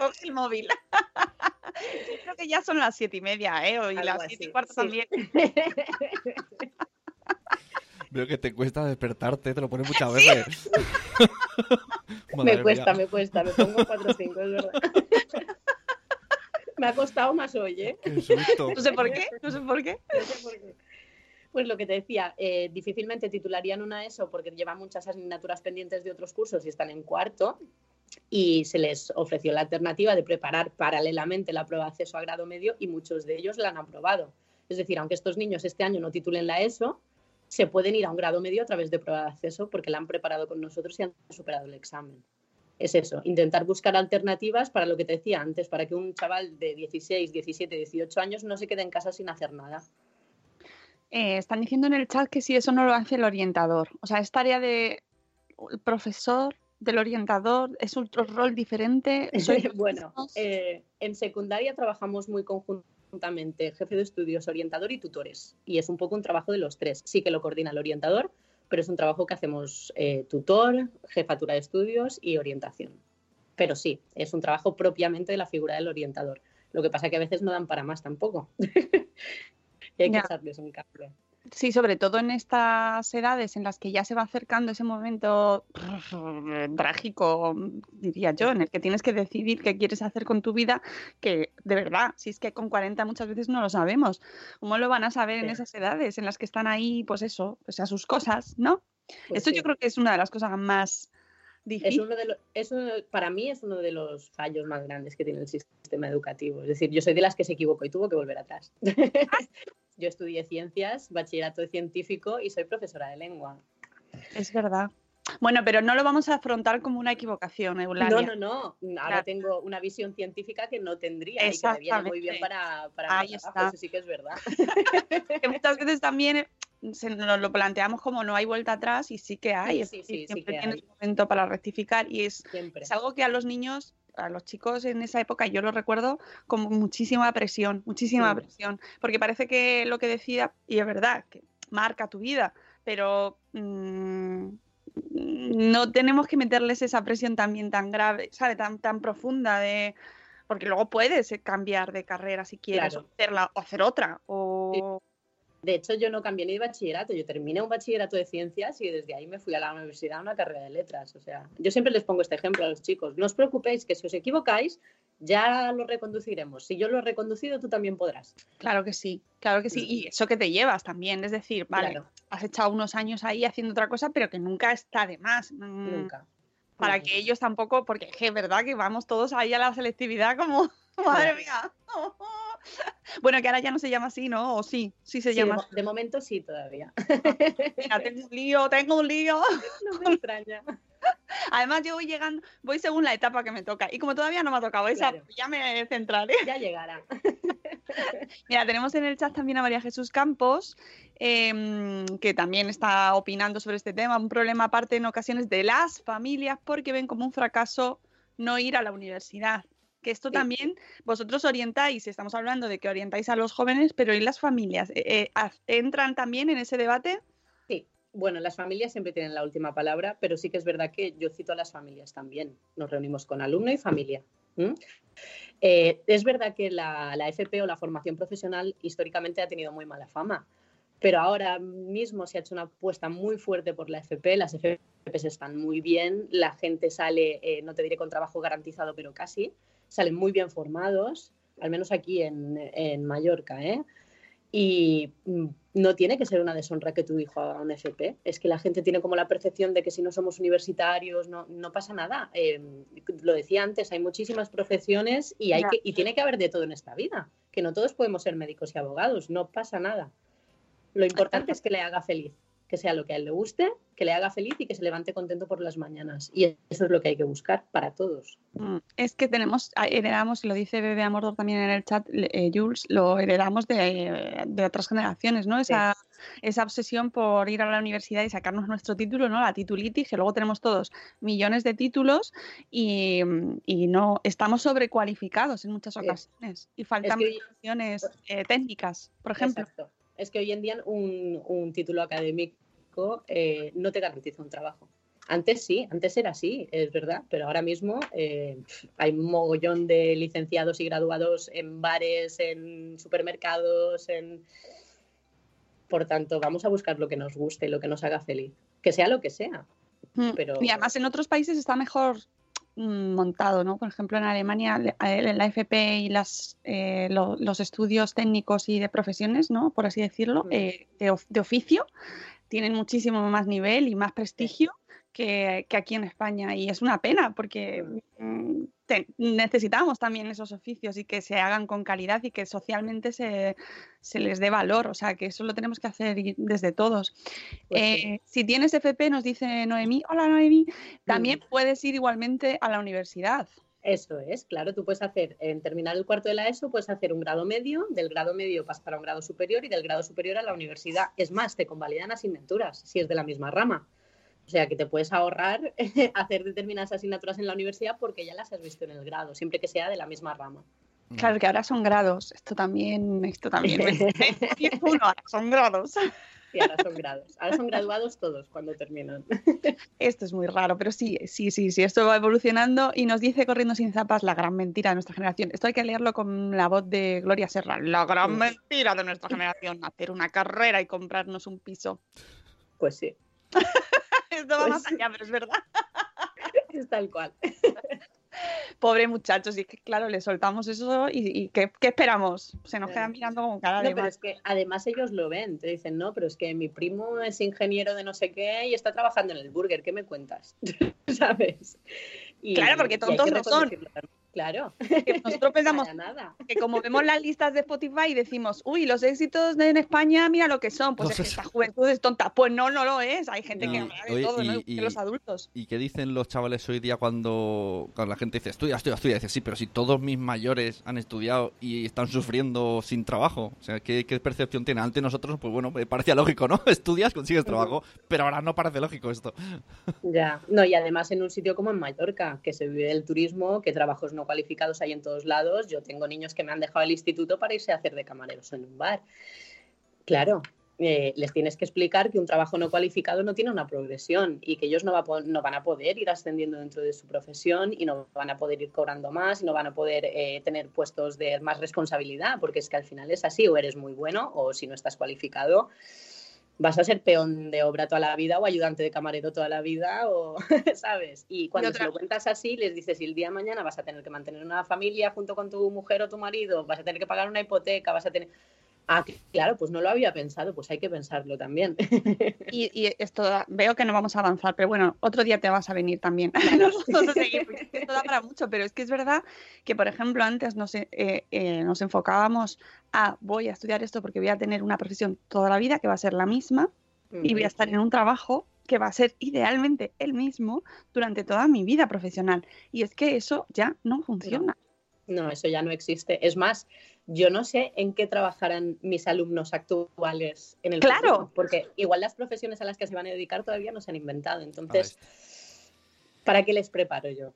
S1: Coge el móvil. [laughs] Creo que ya son las siete y media, ¿eh? Y
S3: Algo
S1: las
S3: así,
S1: siete y cuarto
S3: sí.
S1: también. [laughs]
S2: Veo que te cuesta despertarte, te lo pones muchas veces.
S3: Me cuesta,
S2: mía.
S3: me cuesta, me pongo 4 o 5, es verdad. me ha costado más hoy, ¿eh?
S2: Qué susto.
S1: No sé por qué, no sé por qué.
S3: No sé por qué. Pues lo que te decía, eh, difícilmente titularían una ESO porque llevan muchas asignaturas pendientes de otros cursos y están en cuarto y se les ofreció la alternativa de preparar paralelamente la prueba de acceso a grado medio y muchos de ellos la han aprobado. Es decir, aunque estos niños este año no titulen la ESO, se pueden ir a un grado medio a través de prueba de acceso porque la han preparado con nosotros y han superado el examen. Es eso, intentar buscar alternativas para lo que te decía antes, para que un chaval de 16, 17, 18 años no se quede en casa sin hacer nada.
S1: Eh, están diciendo en el chat que si eso no lo hace el orientador. O sea, es tarea de el profesor, del orientador, es otro rol diferente. [laughs] ¿Sois
S3: bueno, eh, en secundaria trabajamos muy conjuntamente, jefe de estudios, orientador y tutores. Y es un poco un trabajo de los tres. Sí que lo coordina el orientador, pero es un trabajo que hacemos eh, tutor, jefatura de estudios y orientación. Pero sí, es un trabajo propiamente de la figura del orientador. Lo que pasa que a veces no dan para más tampoco. [laughs] y hay que echarles un cable.
S1: Sí, sobre todo en estas edades en las que ya se va acercando ese momento [laughs] trágico, diría yo, en el que tienes que decidir qué quieres hacer con tu vida, que de verdad, si es que con 40 muchas veces no lo sabemos. ¿Cómo lo van a saber en esas edades en las que están ahí, pues eso, pues a sus cosas, ¿no?
S3: Pues
S1: Esto
S3: sí.
S1: yo creo que es una de las cosas más difícil.
S3: Es uno de los, es uno- para mí es uno de los fallos más grandes que tiene el sistema educativo. Es decir, yo soy de las que se equivocó y tuvo que volver atrás. [laughs] yo estudié ciencias, bachillerato científico y soy profesora de lengua.
S1: Es verdad. Bueno, pero no lo vamos a afrontar como una equivocación, Eulalia.
S3: No, no, no. Ahora
S1: Claro.
S3: tengo una visión científica que no tendría y que me viene muy bien para, para
S1: Ahí
S3: mi trabajo,
S1: está.
S3: Eso sí que es verdad. [laughs]
S1: que muchas veces también eh, se nos lo planteamos como no hay vuelta atrás y sí que hay.
S3: Sí, sí, sí
S1: siempre
S3: que
S1: tienes
S3: hay.
S1: un momento para rectificar y es, es algo que a los niños, a los chicos en esa época, yo lo recuerdo con muchísima presión, muchísima
S3: Sí.
S1: presión, porque parece que lo que decida, y es verdad, que marca tu vida, pero mm, no tenemos que meterles esa presión también tan grave, ¿sabe? Tan, tan profunda de... Porque luego puedes eh, cambiar de carrera si quieres,
S3: Claro.
S1: o, hacerla, o hacer otra, o...
S3: De hecho, yo no cambié ni de bachillerato, yo terminé un bachillerato de ciencias y desde ahí me fui a la universidad a una carrera de letras. O sea, yo siempre les pongo este ejemplo a los chicos. No os preocupéis que si os equivocáis, ya lo reconduciremos. Si yo lo he reconducido, tú también podrás.
S1: Claro que sí, claro que sí. Y eso que te llevas también, es decir, vale,
S3: Claro.
S1: has echado unos años ahí haciendo otra cosa, pero que nunca está de más. mm,
S3: Nunca.
S1: Para que ellos tampoco, porque es verdad que vamos todos ahí a la selectividad como, [laughs] madre mía. [laughs] [laughs] Bueno, que ahora ya no se llama así, ¿no? O sí, sí se
S3: Sí, de,
S1: llama así.
S3: de momento sí, todavía.
S1: Mira, tengo un lío, tengo un lío. [laughs]
S3: No me extraña. [laughs]
S1: Además, yo voy llegando, voy según la etapa que me toca. Y como todavía no me ha tocado esa,
S3: Claro.
S1: ya me centraré.
S3: Ya llegará.
S1: Mira, tenemos en el chat también a María Jesús Campos, em, que también está opinando sobre este tema. Un problema aparte en ocasiones de las familias porque ven como un fracaso no ir a la universidad. Que esto también vosotros orientáis, estamos hablando de que orientáis a los jóvenes, pero ¿y las familias? Eh, eh, ¿Entran también en ese debate?
S3: Sí, bueno, las familias siempre tienen la última palabra, pero sí que es verdad que yo cito a las familias también. Nos reunimos con alumno y familia. Eh, es verdad que la, la FP o la formación profesional históricamente ha tenido muy mala fama, pero ahora mismo se ha hecho una apuesta muy fuerte por la FP. Las FPs están muy bien, la gente sale, eh, no te diré con trabajo garantizado, pero casi, salen muy bien formados, al menos aquí en, en Mallorca, ¿eh? Y mm, no tiene que ser una deshonra que tu hijo haga un FP. Es que la gente tiene como la percepción de que si no somos universitarios no, no pasa nada. Eh, lo decía antes, hay muchísimas profesiones y, hay que, y tiene que haber de todo en esta vida. Que no todos podemos ser médicos y abogados, no pasa nada. Lo importante es que le haga feliz, que sea lo que a él le guste, que le haga feliz y que se levante contento por las mañanas. Y eso es lo que hay que buscar para todos.
S1: Mm, Es que tenemos, a- heredamos, y lo dice Bebe Amordor también en el chat, eh, Jules, lo heredamos de, de otras generaciones, ¿no? Esa, esa obsesión por ir a la universidad y sacarnos nuestro título, ¿no? La titulitis, que luego tenemos todos millones de títulos y, y no estamos sobrecualificados en muchas
S3: Sí.
S1: ocasiones y faltan
S3: que
S1: preparaciones, eh, técnicas, por ejemplo.
S3: Exacto. Es que hoy en día un, un título académico eh, no te garantiza un trabajo. Antes sí, antes era así, es verdad, pero ahora mismo eh, hay un mogollón de licenciados y graduados en bares, en supermercados, en... Por tanto, vamos a buscar lo que nos guste, lo que nos haga feliz, que sea lo que sea.
S1: Mm,
S3: Pero-
S1: Y además en otros países está mejor montado, ¿no? Por ejemplo, en Alemania le- la FP y las, eh, lo- los estudios técnicos y de profesiones, ¿no? Por así decirlo,
S3: Mm.
S1: eh, de, of- de oficio, tienen muchísimo más nivel y más prestigio que, que aquí en España. Y es una pena porque mm, te- necesitamos también esos oficios y que se hagan con calidad y que socialmente se, se les dé valor. O sea, que eso lo tenemos que hacer desde todos.
S3: Pues sí.
S1: Eh, si tienes FP, nos dice Noemí, hola Noemí, también puedes ir igualmente a la universidad.
S3: Eso es, claro, tú puedes hacer, en terminar el cuarto de la ESO, puedes hacer un grado medio, del grado medio pasar a un grado superior y del grado superior a la universidad. Es más, te convalidan asignaturas si es de la misma rama. O sea, que te puedes ahorrar [laughs] hacer determinadas asignaturas en la universidad porque ya las has visto en el grado, siempre que sea de la misma rama.
S1: Claro que ahora son grados, esto también, esto también. Y es [laughs] uno, ahora son grados.
S3: Y ahora son grados. Ahora son graduados todos cuando terminan. [laughs]
S1: Esto es muy raro, pero sí, sí, sí, sí, esto va evolucionando y nos dice corriendo sin zapas la gran mentira de nuestra generación. Esto hay que leerlo con la voz de Gloria Serra. La gran mentira de nuestra generación, hacer una carrera y comprarnos un piso.
S3: Pues sí,
S1: Esto va
S3: Pues
S1: más allá, pero es verdad. [laughs]
S3: es tal cual. [laughs]
S1: Pobre muchachos, y es que claro, le soltamos eso y, y ¿qué, qué esperamos? Se nos quedan mirando con cara
S3: No,
S1: de
S3: pero
S1: mal.
S3: es que además ellos lo ven, te dicen, no, pero es que mi primo es ingeniero de no sé qué y está trabajando en el burger, ¿qué me cuentas? [laughs] ¿Sabes? Y-
S1: Claro, porque tontos no son.
S3: Claro.
S1: Que nosotros [laughs] pensamos
S3: nada.
S1: que como vemos las listas de Spotify y decimos, uy, los éxitos en España, mira lo que son, pues es que
S2: es-
S1: esta juventud es tonta. Pues no, no lo es. Hay gente que habla de
S2: oye,
S1: todo,
S2: y-
S1: ¿no?
S2: y-
S1: Que los adultos.
S2: ¿Y qué dicen los chavales hoy día cuando, cuando la gente dice estudia, estudia, estudia? Dice, sí, pero si todos mis mayores han estudiado y están sufriendo sin trabajo. O sea, ¿qué, qué percepción tiene? Antes nosotros, pues bueno, me parecía lógico, ¿no? [laughs] Estudias, consigues trabajo, pero ahora no parece lógico esto.
S3: Ya, no, y además en un sitio como en Mallorca, que se vive el turismo, que trabajos no cualificados hay en todos lados. Yo tengo niños que me han dejado el instituto para irse a hacer de camareros en un bar. Claro, eh, les tienes que explicar que un trabajo no cualificado no tiene una progresión y que ellos no, no van a poder ir ascendiendo dentro de su profesión y no van a poder ir cobrando más y no van a poder eh, tener puestos de más responsabilidad, porque es que al final es así, o eres muy bueno o si no estás cualificado vas a ser peón de obra toda la vida o ayudante de camarero toda la vida o [laughs] sabes y cuando
S1: otra-
S3: se lo cuentas así les dices si el día de mañana vas a tener que mantener una familia junto con tu mujer o tu marido vas a tener que pagar una hipoteca vas a tener ah claro pues no lo había pensado pues hay que pensarlo también [laughs]
S1: Y, y esto da- veo que no vamos a avanzar, pero bueno, otro día te vas a venir también. [laughs] Nosotros esto da para mucho, pero es que es verdad que, por ejemplo, antes nos, eh, eh, nos enfocábamos a voy a estudiar esto porque voy a tener una profesión toda la vida que va a ser la misma y voy a estar en un trabajo que va a ser idealmente el mismo durante toda mi vida profesional. Y es que eso ya no funciona.
S3: No, eso ya no existe. Es más, yo no sé en qué trabajarán mis alumnos actuales en el
S1: Claro.
S3: futuro, porque igual las profesiones a las que se van a dedicar todavía no se han inventado. Entonces, ¿para qué les preparo yo?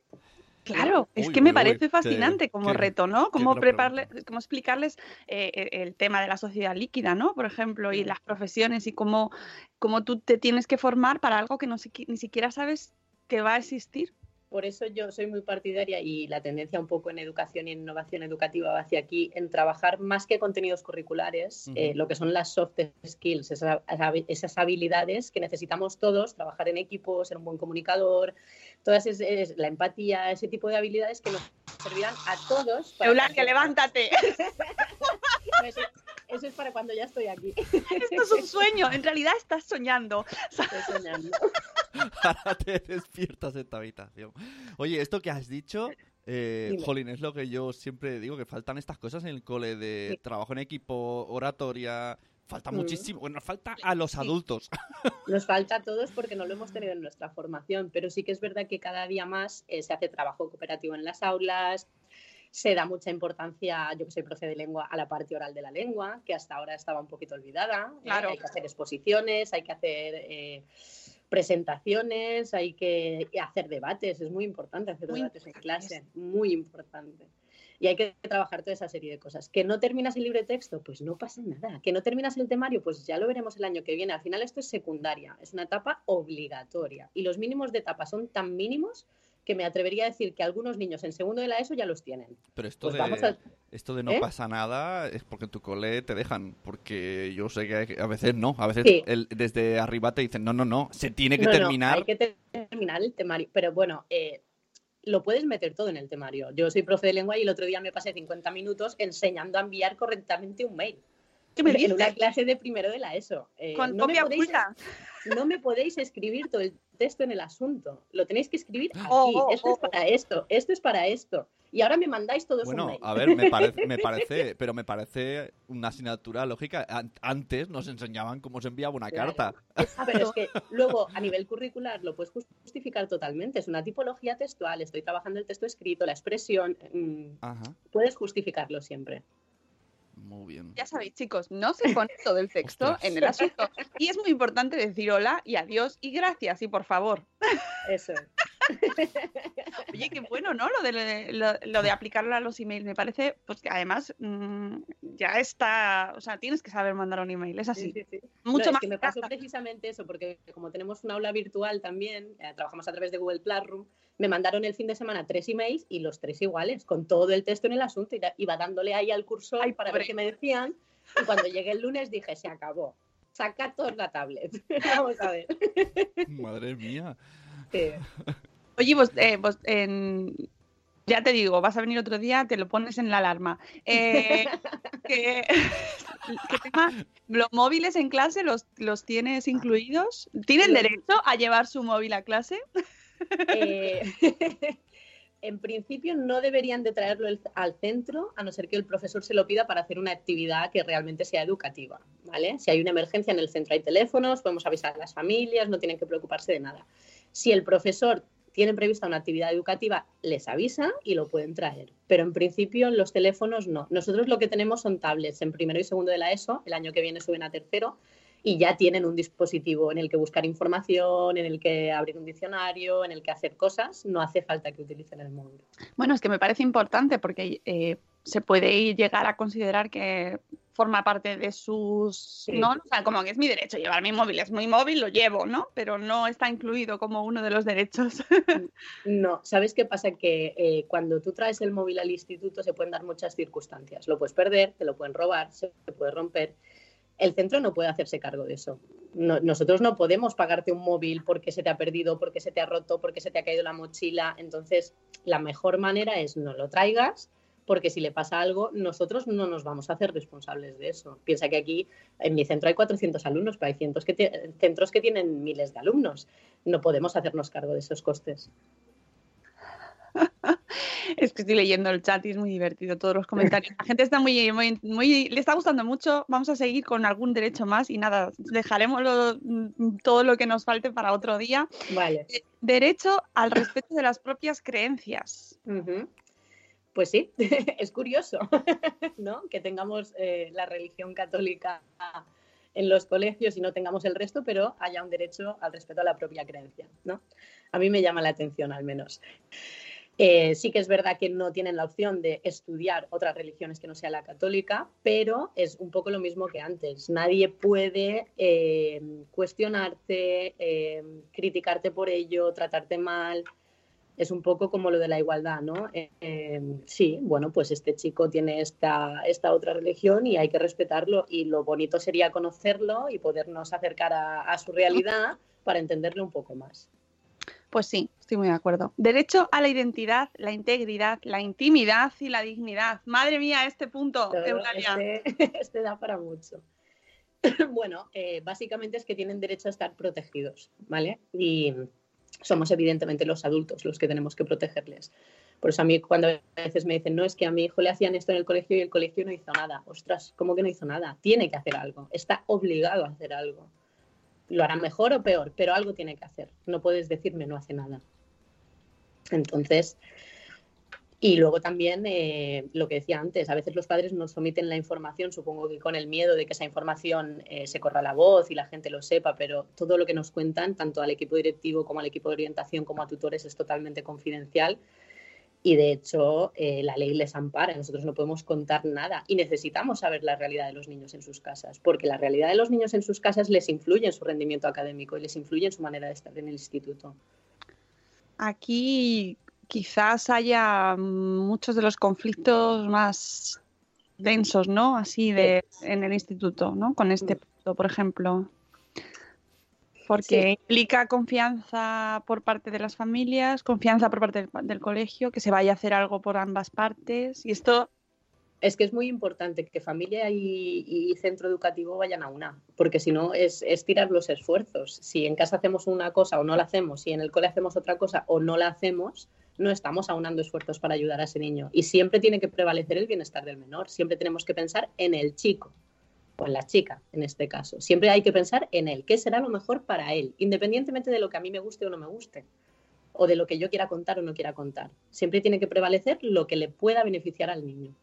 S1: Claro, es
S3: Uy,
S1: que me
S3: uy, uy,
S1: parece
S3: qué-
S1: fascinante como
S3: qué-
S1: reto, ¿no? Cómo
S3: gran
S1: prepararle, cómo explicarles eh, eh, el tema de la sociedad líquida, ¿no? Por ejemplo, y las profesiones y cómo, cómo tú te tienes que formar para algo que no ni siquiera sabes que va a existir.
S3: Por eso yo soy muy partidaria y la tendencia un poco en educación y en innovación educativa va hacia aquí, en trabajar más que contenidos curriculares, eh, lo que son las soft skills, esas, esas habilidades que necesitamos todos, trabajar en equipo, ser un buen comunicador, todas es, es- la empatía, ese tipo de habilidades que nos servirán a todos. para
S1: Eulalia,
S3: cuando-
S1: levántate. [laughs]
S3: Eso, es para cuando ya estoy aquí.
S1: Esto es un sueño, en realidad estás soñando.
S3: Estoy soñando.
S2: Ahora [laughs] te despiertas en tu habitación. Oye, esto que has dicho, eh. Jolín, es lo que yo siempre digo, que faltan estas cosas en el cole de trabajo en equipo, oratoria, falta muchísimo, bueno, falta a los adultos. [laughs]
S3: Nos falta a todos porque no lo hemos tenido en nuestra formación, pero sí que es verdad que cada día más eh, se hace trabajo cooperativo en las aulas, se da mucha importancia, yo que soy profe de lengua, a la parte oral de la lengua, que hasta ahora estaba un poquito olvidada. ¿eh?
S1: Claro.
S3: Hay que hacer exposiciones, hay que hacer eh, presentaciones, hay que hacer debates, es muy importante hacer
S1: Muy
S3: debates en clase, muy importante. Y hay que trabajar toda esa serie de cosas. ¿Que no terminas el libro de texto? Pues no pasa nada. ¿Que no terminas el temario? Pues ya lo veremos el año que viene. Al final esto es secundaria, es una etapa obligatoria. Y los mínimos de etapa son tan mínimos que me atrevería a decir que algunos niños en segundo de la ESO ya los tienen.
S2: Pero esto,
S3: Pues
S2: de,
S3: vamos a-
S2: esto de no
S3: ¿Eh?
S2: pasa nada es porque en tu cole te dejan. Porque yo sé que hay- a veces no. A veces
S3: Sí.
S2: el- desde arriba te dicen, no, no, no, se tiene que
S3: No, no,
S2: terminar.
S3: hay que ter- terminar el temario. Pero bueno, eh, lo puedes meter todo en el temario. Yo soy profe de lengua y el otro día me pasé 50 minutos enseñando a enviar correctamente un mail.
S1: ¿Qué me
S3: en una
S1: dices?
S3: clase de primero de la ESO. Eh,
S1: Con
S3: no, me
S1: copia
S3: podéis,
S1: oculta.
S3: No me podéis escribir todo el texto en el asunto. Lo tenéis que escribir [gasps] aquí.
S1: Oh, oh,
S3: esto es para esto, esto es para esto. Y ahora me mandáis todos un
S2: Bueno,
S3: mail.
S2: a ver, me parece, me [laughs] parece, pero me parece una asignatura lógica. An- Antes nos enseñaban cómo se enviaba una
S3: Claro.
S2: carta.
S3: Ah, pero [laughs] es que luego a nivel curricular lo puedes justificar totalmente. Es una tipología textual, estoy trabajando el texto escrito, la expresión. mm,
S2: Ajá,
S3: puedes justificarlo siempre.
S2: Muy bien.
S1: Ya sabéis, chicos, no se pone todo el texto
S2: Ostras.
S1: en el asunto. Y es muy importante decir hola y adiós y gracias y por favor.
S3: Eso es. [laughs]
S1: Oye, qué bueno, ¿no? Lo de, lo, lo de aplicarlo a los emails. Me parece, pues que además mm, ya está, o sea, tienes que saber mandar un email, es así.
S3: Sí, sí, sí.
S1: Mucho
S3: No, es
S1: más
S3: que me pasó precisamente eso, porque como tenemos una aula virtual también, eh, trabajamos a través de Google Classroom, me mandaron el fin de semana tres emails y los tres iguales, con todo el texto en el asunto, y iba dándole ahí al cursor para ver qué me decían, y cuando llegué el lunes dije, se acabó, saca toda la tablet, [laughs] vamos a ver.
S2: Madre mía.
S3: Sí.
S1: Oye, vos, eh, vos, en- ya te digo, vas a venir otro día, te lo pones en la alarma. Eh, [laughs] ¿qué, [laughs] qué tema? ¿Los móviles en clase los, los tienes incluidos? ¿Tienen derecho a llevar su móvil a clase?
S3: Eh, [laughs] en principio no deberían de traerlo el- al centro, a no ser que el profesor se lo pida para hacer una actividad que realmente sea educativa, ¿vale? Si hay una emergencia en el centro hay teléfonos, podemos avisar a las familias, no tienen que preocuparse de nada. Si el profesor tiene prevista una actividad educativa, les avisa y lo pueden traer. Pero en principio los teléfonos no. Nosotros lo que tenemos son tablets en primero y segundo de la ESO, el año que viene suben a tercero, y ya tienen un dispositivo en el que buscar información, en el que abrir un diccionario, en el que hacer cosas, no hace falta que utilicen el móvil.
S1: Bueno, es que me parece importante porque eh, se puede llegar a considerar que forma parte de sus, ¿no? O sea, como que es mi derecho llevar mi móvil, es mi móvil, lo llevo, ¿no? Pero no está incluido como uno de los derechos. [laughs]
S3: No, ¿sabes qué pasa? Que eh, cuando tú traes el móvil al instituto se pueden dar muchas circunstancias. Lo puedes perder, te lo pueden robar, se puede romper. El centro no puede hacerse cargo de eso. No- nosotros no podemos pagarte un móvil porque se te ha perdido, porque se te ha roto, porque se te ha caído la mochila. Entonces, la mejor manera es no lo traigas, porque si le pasa algo, nosotros no nos vamos a hacer responsables de eso. Piensa que aquí en mi centro hay 400 alumnos, pero hay centros que, tie- centros que tienen miles de alumnos. No podemos hacernos cargo de esos costes. [laughs]
S1: Es que estoy leyendo el chat y es muy divertido todos los comentarios. La gente está muy, muy, muy, le está gustando mucho. Vamos a seguir con algún derecho más y nada, dejaremos lo- todo lo que nos falte para otro día.
S3: Vale.
S1: Eh, Derecho al respeto de las propias creencias.
S3: Ujú. Pues sí, [laughs] es curioso, [laughs] ¿no? Que tengamos eh, la religión católica en los colegios y no tengamos el resto, pero haya un derecho al respeto a la propia creencia, ¿no? A mí me llama la atención, al menos. Eh, sí que es verdad que no tienen la opción de estudiar otras religiones que no sea la católica, pero es un poco lo mismo que antes. Nadie puede eh, cuestionarte, criticarte por ello, tratarte mal. Es un poco como lo de la igualdad, ¿no? Eh, eh, sí, bueno, pues este chico tiene esta, esta otra religión y hay que respetarlo y lo bonito sería conocerlo y podernos acercar a, a su realidad para entenderlo un poco más.
S1: Pues sí, estoy muy de acuerdo. Derecho a la identidad, la integridad, la intimidad y la dignidad. Madre mía, este punto, Eulalia.
S3: Este, [laughs] este da para mucho. [clears throat] bueno, eh, básicamente es que tienen derecho a estar protegidos, ¿vale? Y somos evidentemente los adultos los que tenemos que protegerles. Por eso a mí cuando a veces me dicen, no, es que a mi hijo le hacían esto en el colegio y el colegio no hizo nada. Ostras, ¿cómo que no hizo nada? Tiene que hacer algo, está obligado a hacer algo. Lo hará mejor o peor, pero algo tiene que hacer. No puedes decirme no hace nada. Entonces, y luego también eh, lo que decía antes, a veces los padres nos omiten la información, supongo que con el miedo de que esa información eh, se corra la voz y la gente lo sepa, pero todo lo que nos cuentan, tanto al equipo directivo como al equipo de orientación como a tutores, es totalmente confidencial. Y de hecho, eh, la ley les ampara, nosotros no podemos contar nada y necesitamos saber la realidad de los niños en sus casas, porque la realidad de los niños en sus casas les influye en su rendimiento académico y les influye en su manera de estar en el instituto.
S1: Aquí quizás haya muchos de los conflictos más densos, ¿no? Así de en el instituto, ¿no? Con este punto, por ejemplo. Porque
S3: Sí.
S1: implica confianza por parte de las familias, confianza por parte del, del colegio, que se vaya a hacer algo por ambas partes. Y esto
S3: Es que es muy importante que familia y, y centro educativo vayan a una, porque si no es, es tirar los esfuerzos. Si en casa hacemos una cosa o no la hacemos, si en el cole hacemos otra cosa o no la hacemos, no estamos aunando esfuerzos para ayudar a ese niño. Y siempre tiene que prevalecer el bienestar del menor. Siempre tenemos que pensar en el chico o en la chica, en este caso. Siempre hay que pensar en él, qué será lo mejor para él, independientemente de lo que a mí me guste o no me guste, o de lo que yo quiera contar o no quiera contar. Siempre tiene que prevalecer lo que le pueda beneficiar al niño.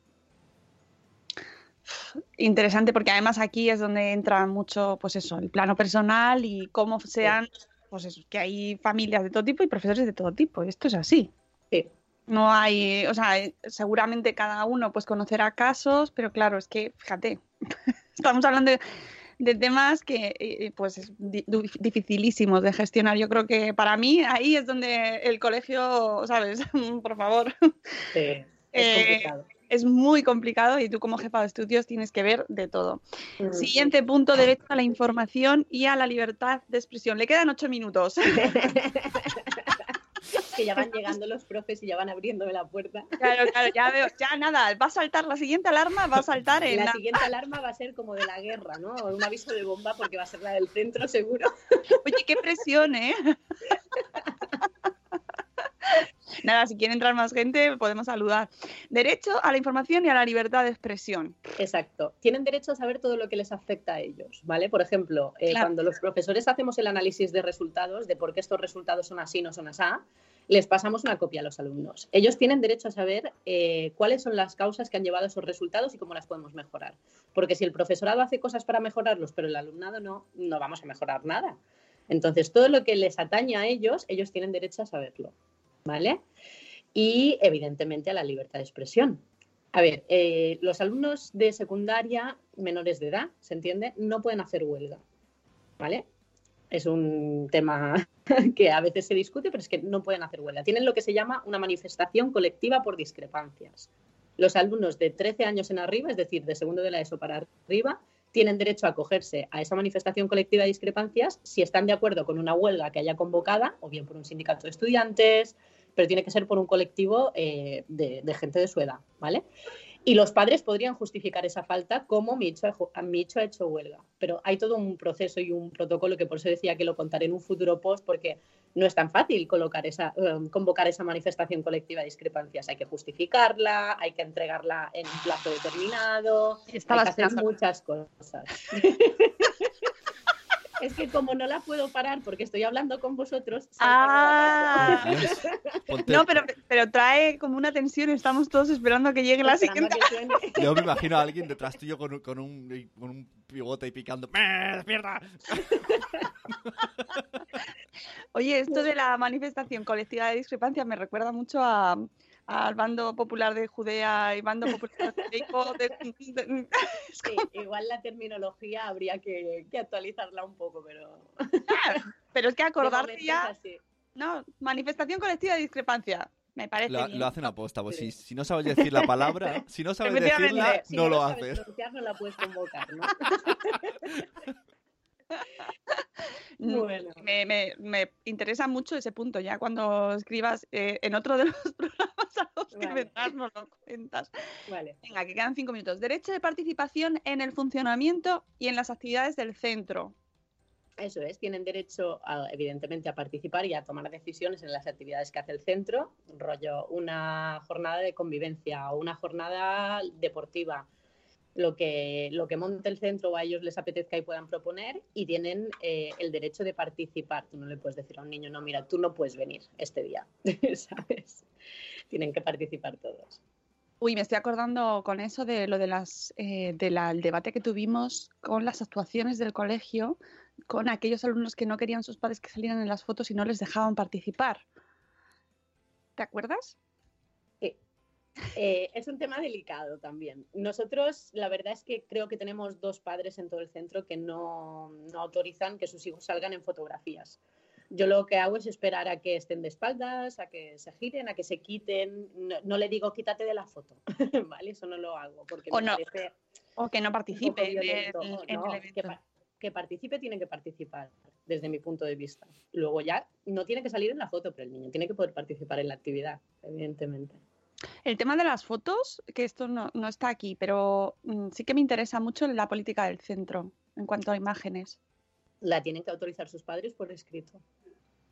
S1: interesante porque además aquí es donde entra mucho, pues eso, el plano personal y cómo sean, pues eso, que hay familias de todo tipo y profesores de todo tipo. Esto es así.
S3: Sí.
S1: No hay, o sea, eh, seguramente cada uno pues conocerá casos, pero claro, es que, fíjate, [laughs] estamos hablando de, de temas que eh, pues dificilísimos de gestionar. Yo creo que para mí ahí es donde el colegio, ¿sabes? [laughs] Por favor.
S3: Sí, es [laughs]
S1: Eh,
S3: complicado.
S1: es muy complicado y tú como jefa de estudios tienes que ver de todo.
S3: Mm.
S1: Siguiente punto, derecho a la información y a la libertad de expresión. Le quedan ocho minutos.
S3: Que ya van [laughs] llegando los profes y ya van abriéndome la puerta.
S1: Claro, claro, ya veo, ya nada, va a saltar la siguiente alarma, va a saltar en
S3: La
S1: la-
S3: siguiente alarma va a ser como de la guerra, ¿no? Un aviso de bomba porque va a ser la del centro seguro.
S1: Oye, qué presión, ¿eh? [laughs] Nada, si quiere entrar más gente, podemos saludar. Derecho a la información y a la libertad de expresión.
S3: Exacto. Tienen derecho a saber todo lo que les afecta a ellos, ¿vale? Por ejemplo, eh,
S1: Claro.
S3: cuando los profesores hacemos el análisis de resultados, de por qué estos resultados son así, no son así, les pasamos una copia a los alumnos. Ellos tienen derecho a saber eh, cuáles son las causas que han llevado a esos resultados y cómo las podemos mejorar. Porque si el profesorado hace cosas para mejorarlos, pero el alumnado no, no vamos a mejorar nada. Entonces, todo lo que les atañe a ellos, ellos tienen derecho a saberlo, ¿vale? Y, evidentemente, a la libertad de expresión. A ver, eh, los alumnos de secundaria menores de edad, ¿se entiende? No pueden hacer huelga, ¿vale? Es un tema [laughs] que a veces se discute, pero es que no pueden hacer huelga. Tienen lo que se llama una manifestación colectiva por discrepancias. Los alumnos de 13 años en arriba, es decir, de segundo de la ESO para arriba, tienen derecho a acogerse a esa manifestación colectiva de discrepancias si están de acuerdo con una huelga que haya convocada, o bien por un sindicato de estudiantes, pero tiene que ser por un colectivo eh, de, de gente de su edad, ¿vale? Y los padres podrían justificar esa falta como mi hijo, ha- hecho huelga. Pero hay todo un proceso y un protocolo que por eso decía que lo contaré en un futuro post, porque no es tan fácil colocar esa, eh, convocar esa manifestación colectiva de discrepancias. Hay que justificarla, hay que entregarla en un plazo determinado,
S1: Estaba
S3: hay que hacer muchas cosas. [laughs] es que como no la puedo parar porque estoy hablando con vosotros.
S1: Ah, [laughs] no, pero, pero trae como una tensión, estamos todos esperando a que llegue la siguiente.
S2: Yo me imagino a alguien detrás tuyo con un, con un, con un pivote y picando. ¡Me despierta!
S1: Oye, esto de la manifestación colectiva de discrepancias me recuerda mucho a, al bando popular de Judea y bando popular de Jacob, de- de- [laughs]
S3: Sí, igual la terminología habría que, que actualizarla un poco, pero.
S1: Pero es que [laughs] acordarte ya. No, manifestación colectiva de discrepancia. Me parece
S2: Lo,
S1: bien.
S2: lo hacen aposta, pues si, si no sabes decir la palabra, si no sabes decirla.
S3: Si
S2: no lo
S3: sabes
S2: haces.
S3: no la puedes convocar, ¿no? [laughs] [laughs]
S1: Mm,
S3: Bueno.
S1: Me, me- me interesa mucho ese punto ya cuando escribas eh, en otro de [laughs] los programas a los que vendrás nos lo cuentas.
S3: Vale.
S1: Venga, que quedan cinco minutos. Derecho de participación en el funcionamiento y en las actividades del centro.
S3: Eso es, tienen derecho, a, evidentemente, a participar y a tomar decisiones en las actividades que hace el centro, rollo una jornada de convivencia o una jornada deportiva, lo que, lo que monte el centro o a ellos les apetezca y puedan proponer y tienen eh, el derecho de participar. Tú no le puedes decir a un niño, no, mira, tú no puedes venir este día, [laughs] ¿sabes? Tienen que participar todos.
S1: Uy, me estoy acordando con eso de lo de las eh, del debate que tuvimos con las actuaciones del colegio, con aquellos alumnos que no querían sus padres que salieran en las fotos y no les dejaban participar. ¿Te acuerdas?
S3: Eh, es un tema delicado también. Nosotros, la verdad es que creo que tenemos dos padres en todo el centro que no, no autorizan que sus hijos salgan en fotografías. Yo lo que hago es esperar a que estén de espaldas, a que se giren, a que se quiten. No, no le digo quítate de la foto, [laughs] ¿vale? Eso no lo hago porque
S1: O
S3: me
S1: no
S3: parece
S1: O que no participe en, el- en
S3: pa- que participe tiene que participar, desde mi punto de vista. Luego ya no tiene que salir en la foto, pero el niño tiene que poder participar en la actividad, evidentemente.
S1: El tema de las fotos, que esto no, no está aquí, pero mm, sí que me interesa mucho la política del centro en cuanto a imágenes.
S3: la tienen que autorizar sus padres por escrito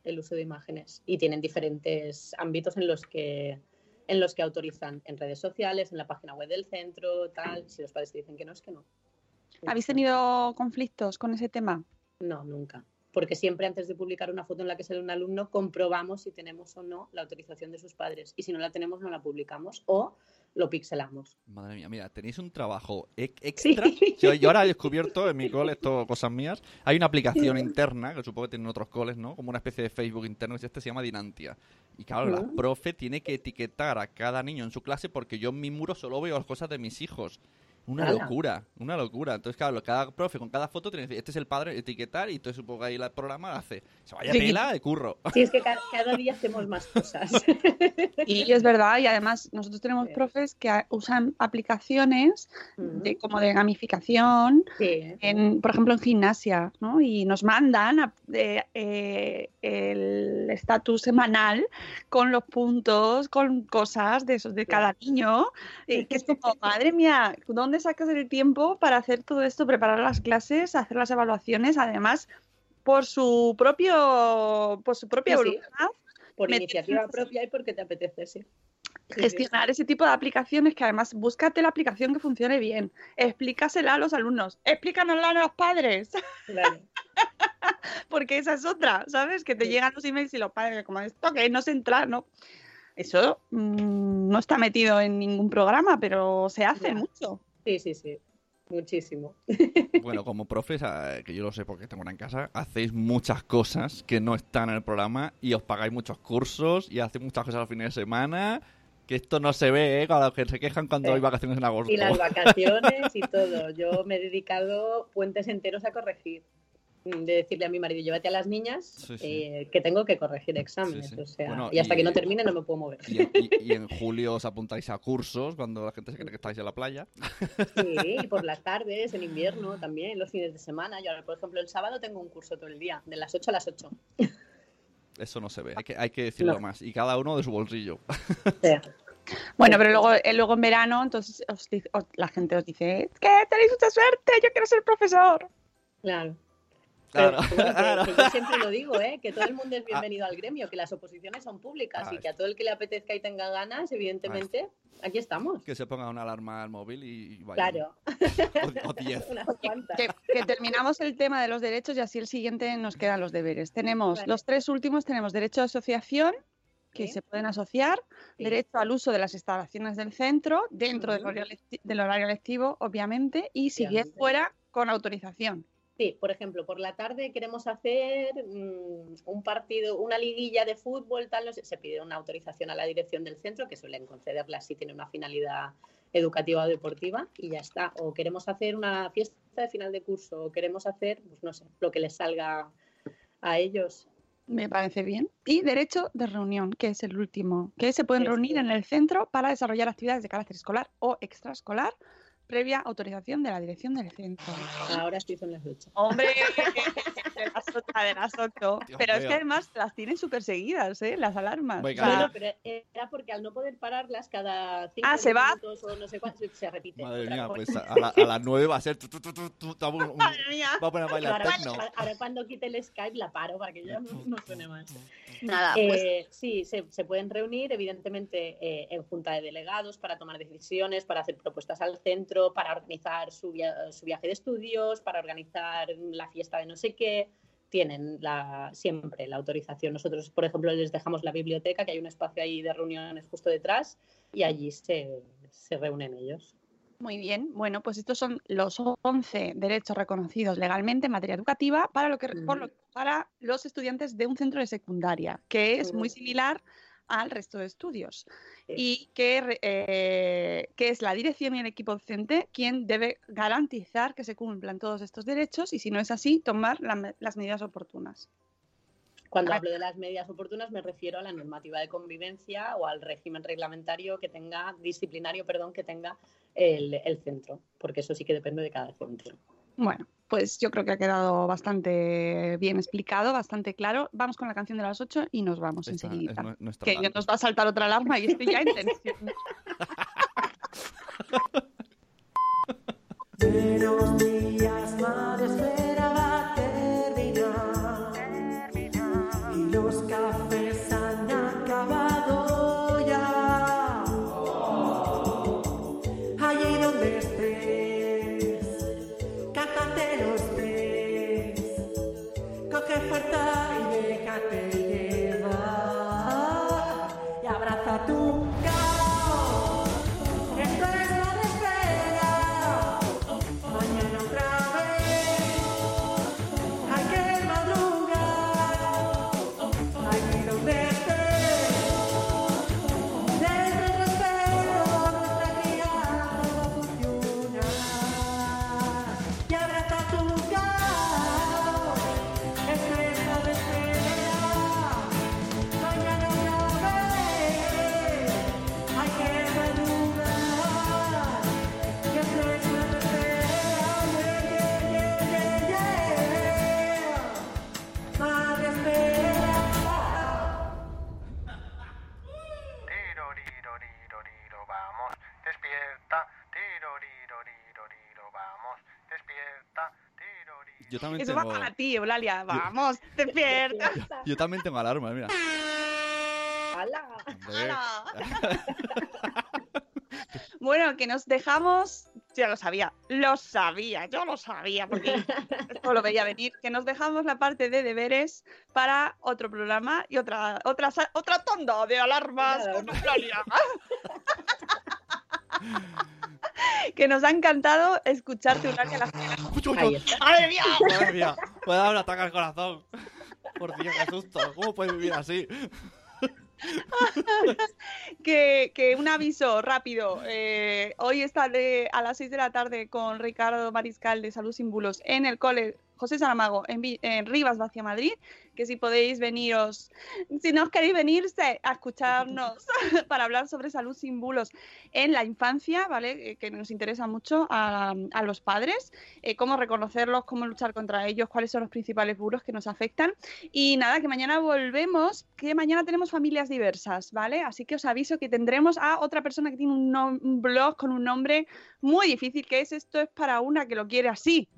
S3: el uso de imágenes y tienen diferentes ámbitos en los que en los que autorizan en redes sociales, en la página web del centro, tal. Si los padres te dicen que no, es que no.
S1: ¿Habéis tenido conflictos con ese tema?
S3: No, nunca. Porque siempre antes de publicar una foto en la que sale un alumno, comprobamos si tenemos o no la autorización de sus padres. Y si no la tenemos, no la publicamos o lo pixelamos.
S2: Madre mía, mira, tenéis un trabajo [laughs] extra. Yo, yo ahora he descubierto en mi cole, esto cosas mías. Hay una aplicación interna, que supongo que tienen otros coles, ¿no? Como una especie de Facebook interno, que este se llama Dinantia. Y claro, la profe tiene que etiquetar a cada niño en su clase porque yo en mi muro solo veo las cosas de mis hijos. Una
S3: Ala.
S2: locura, una locura. Entonces, claro, cada profe con cada foto tiene que decir, este es el padre, etiquetar, y entonces supongo que ahí el programa hace, se vaya
S1: Sí.
S2: tela de curro.
S3: Sí, es que ca- cada día hacemos más cosas. [laughs]
S1: Y es verdad, y además nosotros tenemos profes que usan aplicaciones de, como de gamificación,
S3: Sí.
S1: en, por ejemplo en gimnasia, ¿no? Y nos mandan a- eh, eh, el estatus semanal con los puntos, con cosas de esos de cada niño, y que es como, madre mía, ¿dónde sacas el tiempo para hacer todo esto, preparar las clases, hacer las evaluaciones, además por su propio, por su propia
S3: Sí,
S1: voluntad?
S3: Por iniciativa propia y porque te apetece, sí.
S1: Gestionar ese tipo de aplicaciones que además búscate la aplicación que funcione bien, explícasela a los alumnos, explícanosla a los padres,
S3: Claro. [laughs]
S1: porque esa es otra, ¿sabes? Que te llegan los emails y los padres como esto que no sé entrar, ¿no? Eso mm, no está metido en ningún programa, pero se hace mucho.
S3: Sí, sí, sí. Muchísimo.
S2: Bueno, como profes, eh, que yo lo sé porque tengo una en casa, hacéis muchas cosas que no están en el programa y os pagáis muchos cursos y hacéis muchas cosas los fines de semana. Que esto no se ve, ¿eh? Con los que se quejan cuando
S3: Sí.
S2: hay vacaciones en agosto.
S3: Y las vacaciones y todo. Yo me he dedicado puentes enteros a corregir. Mm, De decirle a mi marido, llévate a las niñas,
S2: Sí, sí.
S3: eh, que tengo que corregir exámenes.
S2: Sí, sí.
S3: O sea,
S2: Bueno,
S3: y hasta
S2: y-
S3: que no termine no me puedo mover.
S2: Y en, y- y en julio os apuntáis a cursos cuando la gente se cree que estáis en la playa.
S3: Sí, y por las tardes, en invierno también, los fines de semana. Yo ahora, por ejemplo, el sábado tengo un curso todo el día, de las 8 a las 8.
S2: Eso no se ve, hay que, hay que decirlo
S3: No.
S2: más. Y cada uno de su bolsillo.
S1: Bueno, pero luego, eh, luego en verano, entonces os dice- os- la gente os dice, que tenéis mucha suerte, yo quiero ser profesor.
S3: Claro.
S2: Claro,
S3: Pero, bueno, que- yo siempre lo digo, ¿eh? que todo el mundo es [laughs] bienvenido al gremio, que las oposiciones son públicas
S2: Ah,
S3: y que a todo el que le apetezca y tenga ganas, evidentemente, aquí estamos.
S2: Que se ponga una alarma al móvil y, vaya.
S3: Claro. [laughs]
S2: O, o diez. [laughs]
S1: Que, que terminamos el tema de los derechos y así el siguiente nos quedan los deberes. Tenemos
S3: Vale.
S1: los tres últimos, tenemos derecho a asociación, que
S3: Sí.
S1: se pueden asociar,
S3: Sí.
S1: derecho al uso de las instalaciones del centro, dentro del, horario del horario lectivo, obviamente, y si bien fuera, con autorización.
S3: Sí, por ejemplo, por la tarde queremos hacer mm, un partido, una liguilla de fútbol, tal, no sé, se pide una autorización a la dirección del centro, que suelen concederla si tiene una finalidad educativa o deportiva, y ya está. O queremos hacer una fiesta de final de curso, o queremos hacer, pues no sé, lo que les salga a ellos.
S1: Me parece bien. Y derecho de reunión, que es el último, que se pueden reunir en el centro para desarrollar actividades de carácter escolar o extraescolar, previa autorización de la dirección del centro.
S3: Ahora sí son las ocho.
S1: Hombre, [laughs] de las de las.
S2: Dios
S1: Pero es que además las tienen súper seguidas, ¿eh? Las alarmas.
S3: Bueno, pero era porque al no poder pararlas cada cinco
S1: Ah, ¿se va?
S3: minutos o no sé cuánto, se repite.
S2: Madre mía, pues a, a la- a las nueve va a ser. tu, tu, tu, tu, tu, tu, un- un-
S1: Madre mía.
S2: Va a poner a bailar
S3: Ahora,
S2: techno.
S3: ahora cuando quite el Skype la paro para que ya no, no suene mal.
S1: Nada, pues
S3: Eh, sí, se, se pueden reunir, evidentemente, eh, en junta de delegados para tomar decisiones, para hacer propuestas al centro, para organizar su, via- su viaje de estudios, para organizar la fiesta de no sé qué. Tienen la, siempre la autorización. Nosotros, por ejemplo, les dejamos la biblioteca, que hay un espacio ahí de reuniones justo detrás, y allí se, se reúnen ellos.
S1: muy bien. Bueno, pues estos son los 11 derechos reconocidos legalmente en materia educativa para, lo que, por lo- para los estudiantes de un centro de secundaria, que es muy
S3: Ujú.
S1: similar al resto de estudios.
S3: Sí.
S1: Y que, eh, que es la dirección y el equipo docente quien debe garantizar que se cumplan todos estos derechos y si no es así, tomar la las medidas oportunas.
S3: Cuando hablo de las medidas oportunas me refiero a la normativa de convivencia o al régimen reglamentario que tenga, disciplinario, perdón, que tenga el, el centro, porque eso sí que depende de cada centro.
S1: Bueno, pues yo creo que ha quedado bastante bien explicado, bastante claro. Vamos con la canción de las 8 y nos vamos
S2: Esta
S1: enseguida. Que
S2: alarma.
S1: nos va a saltar otra alarma y estoy ya en tensión. [laughs]
S6: Buenos días, madre
S2: también
S1: Eso
S2: tengo...
S1: va para ti, Eulalia. Vamos, despierta. [laughs]
S2: Yo también tengo alarma, mira.
S3: ¡Hala!
S2: Hombre. [laughs]
S1: Bueno, que nos dejamos. Ya lo sabía, lo sabía, yo lo sabía, porque [laughs] esto lo veía venir. Que nos dejamos la parte de deberes para otro programa y otra otra, otra tanda de alarmas con Eulalia. [laughs] que nos ha encantado escucharte, Eulalia. La...
S3: Ahí está.
S1: ¡Madre mía! [laughs]
S2: Madre mía, me da un ataque al corazón. Por Dios, qué susto. ¿Cómo puedes vivir así? [laughs]
S1: que, que un aviso rápido. eh, hoy estaré a las 6 de la tarde con Ricardo Mariscal de Salud Sin Bulos en el cole José Saramago en, en Rivas, Vacia Madrid. Que si podéis veniros, si no os queréis venirse a escucharnos [laughs] para hablar sobre salud sin bulos en la infancia, ¿vale? Eh, Que nos interesa mucho a, los padres, eh, cómo reconocerlos, cómo luchar contra ellos, cuáles son los principales bulos que nos afectan. Y nada, que mañana volvemos, que mañana tenemos familias diversas, ¿vale? Así que os aviso que tendremos a otra persona que tiene un, un blog con un nombre muy difícil, que es Esto es para una que lo quiere así.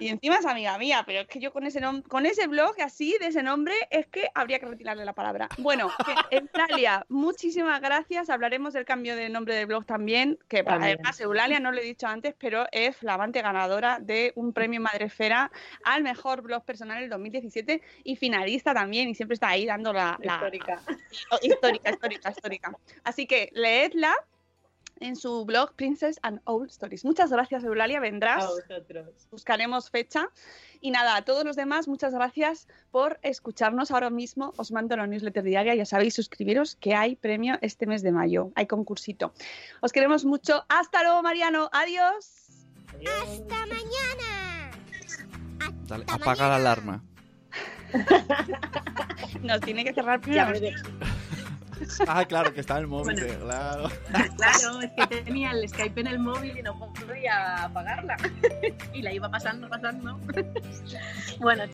S1: Y encima es amiga mía, pero es que yo con ese con ese blog así, de ese nombre, es que habría que retirarle la palabra. Bueno, Eulalia, muchísimas gracias. Hablaremos del cambio de nombre del blog también, que
S3: También.
S1: además Eulalia no lo he dicho antes, pero es flamante ganadora de un premio Madrefera al mejor blog personal del 2017 y finalista también, y siempre está ahí dando la, la-
S3: Histórica.
S1: histórica, histórica, histórica. Así que leedla en su blog Princess and Old Stories. Muchas gracias, Eulalia. Vendrás
S3: A vosotros.
S1: buscaremos fecha. Y nada, a todos los demás, muchas gracias por escucharnos. Ahora mismo os mando la newsletter diaria. Ya sabéis, suscribiros que hay premio este mes de mayo. Hay concursito. Os queremos mucho. Hasta luego, Mariano. Adiós.
S7: ¡Hasta mañana!
S2: Dale, apaga la alarma. [laughs]
S1: Nos tiene que cerrar
S3: Ya
S1: primero. [laughs]
S2: Ah, claro, que está en el móvil,
S3: Bueno.
S2: claro. [laughs]
S3: Claro, es que tenía el Skype en el móvil y no podía apagarla. [laughs] y la iba pasando, pasando. bueno,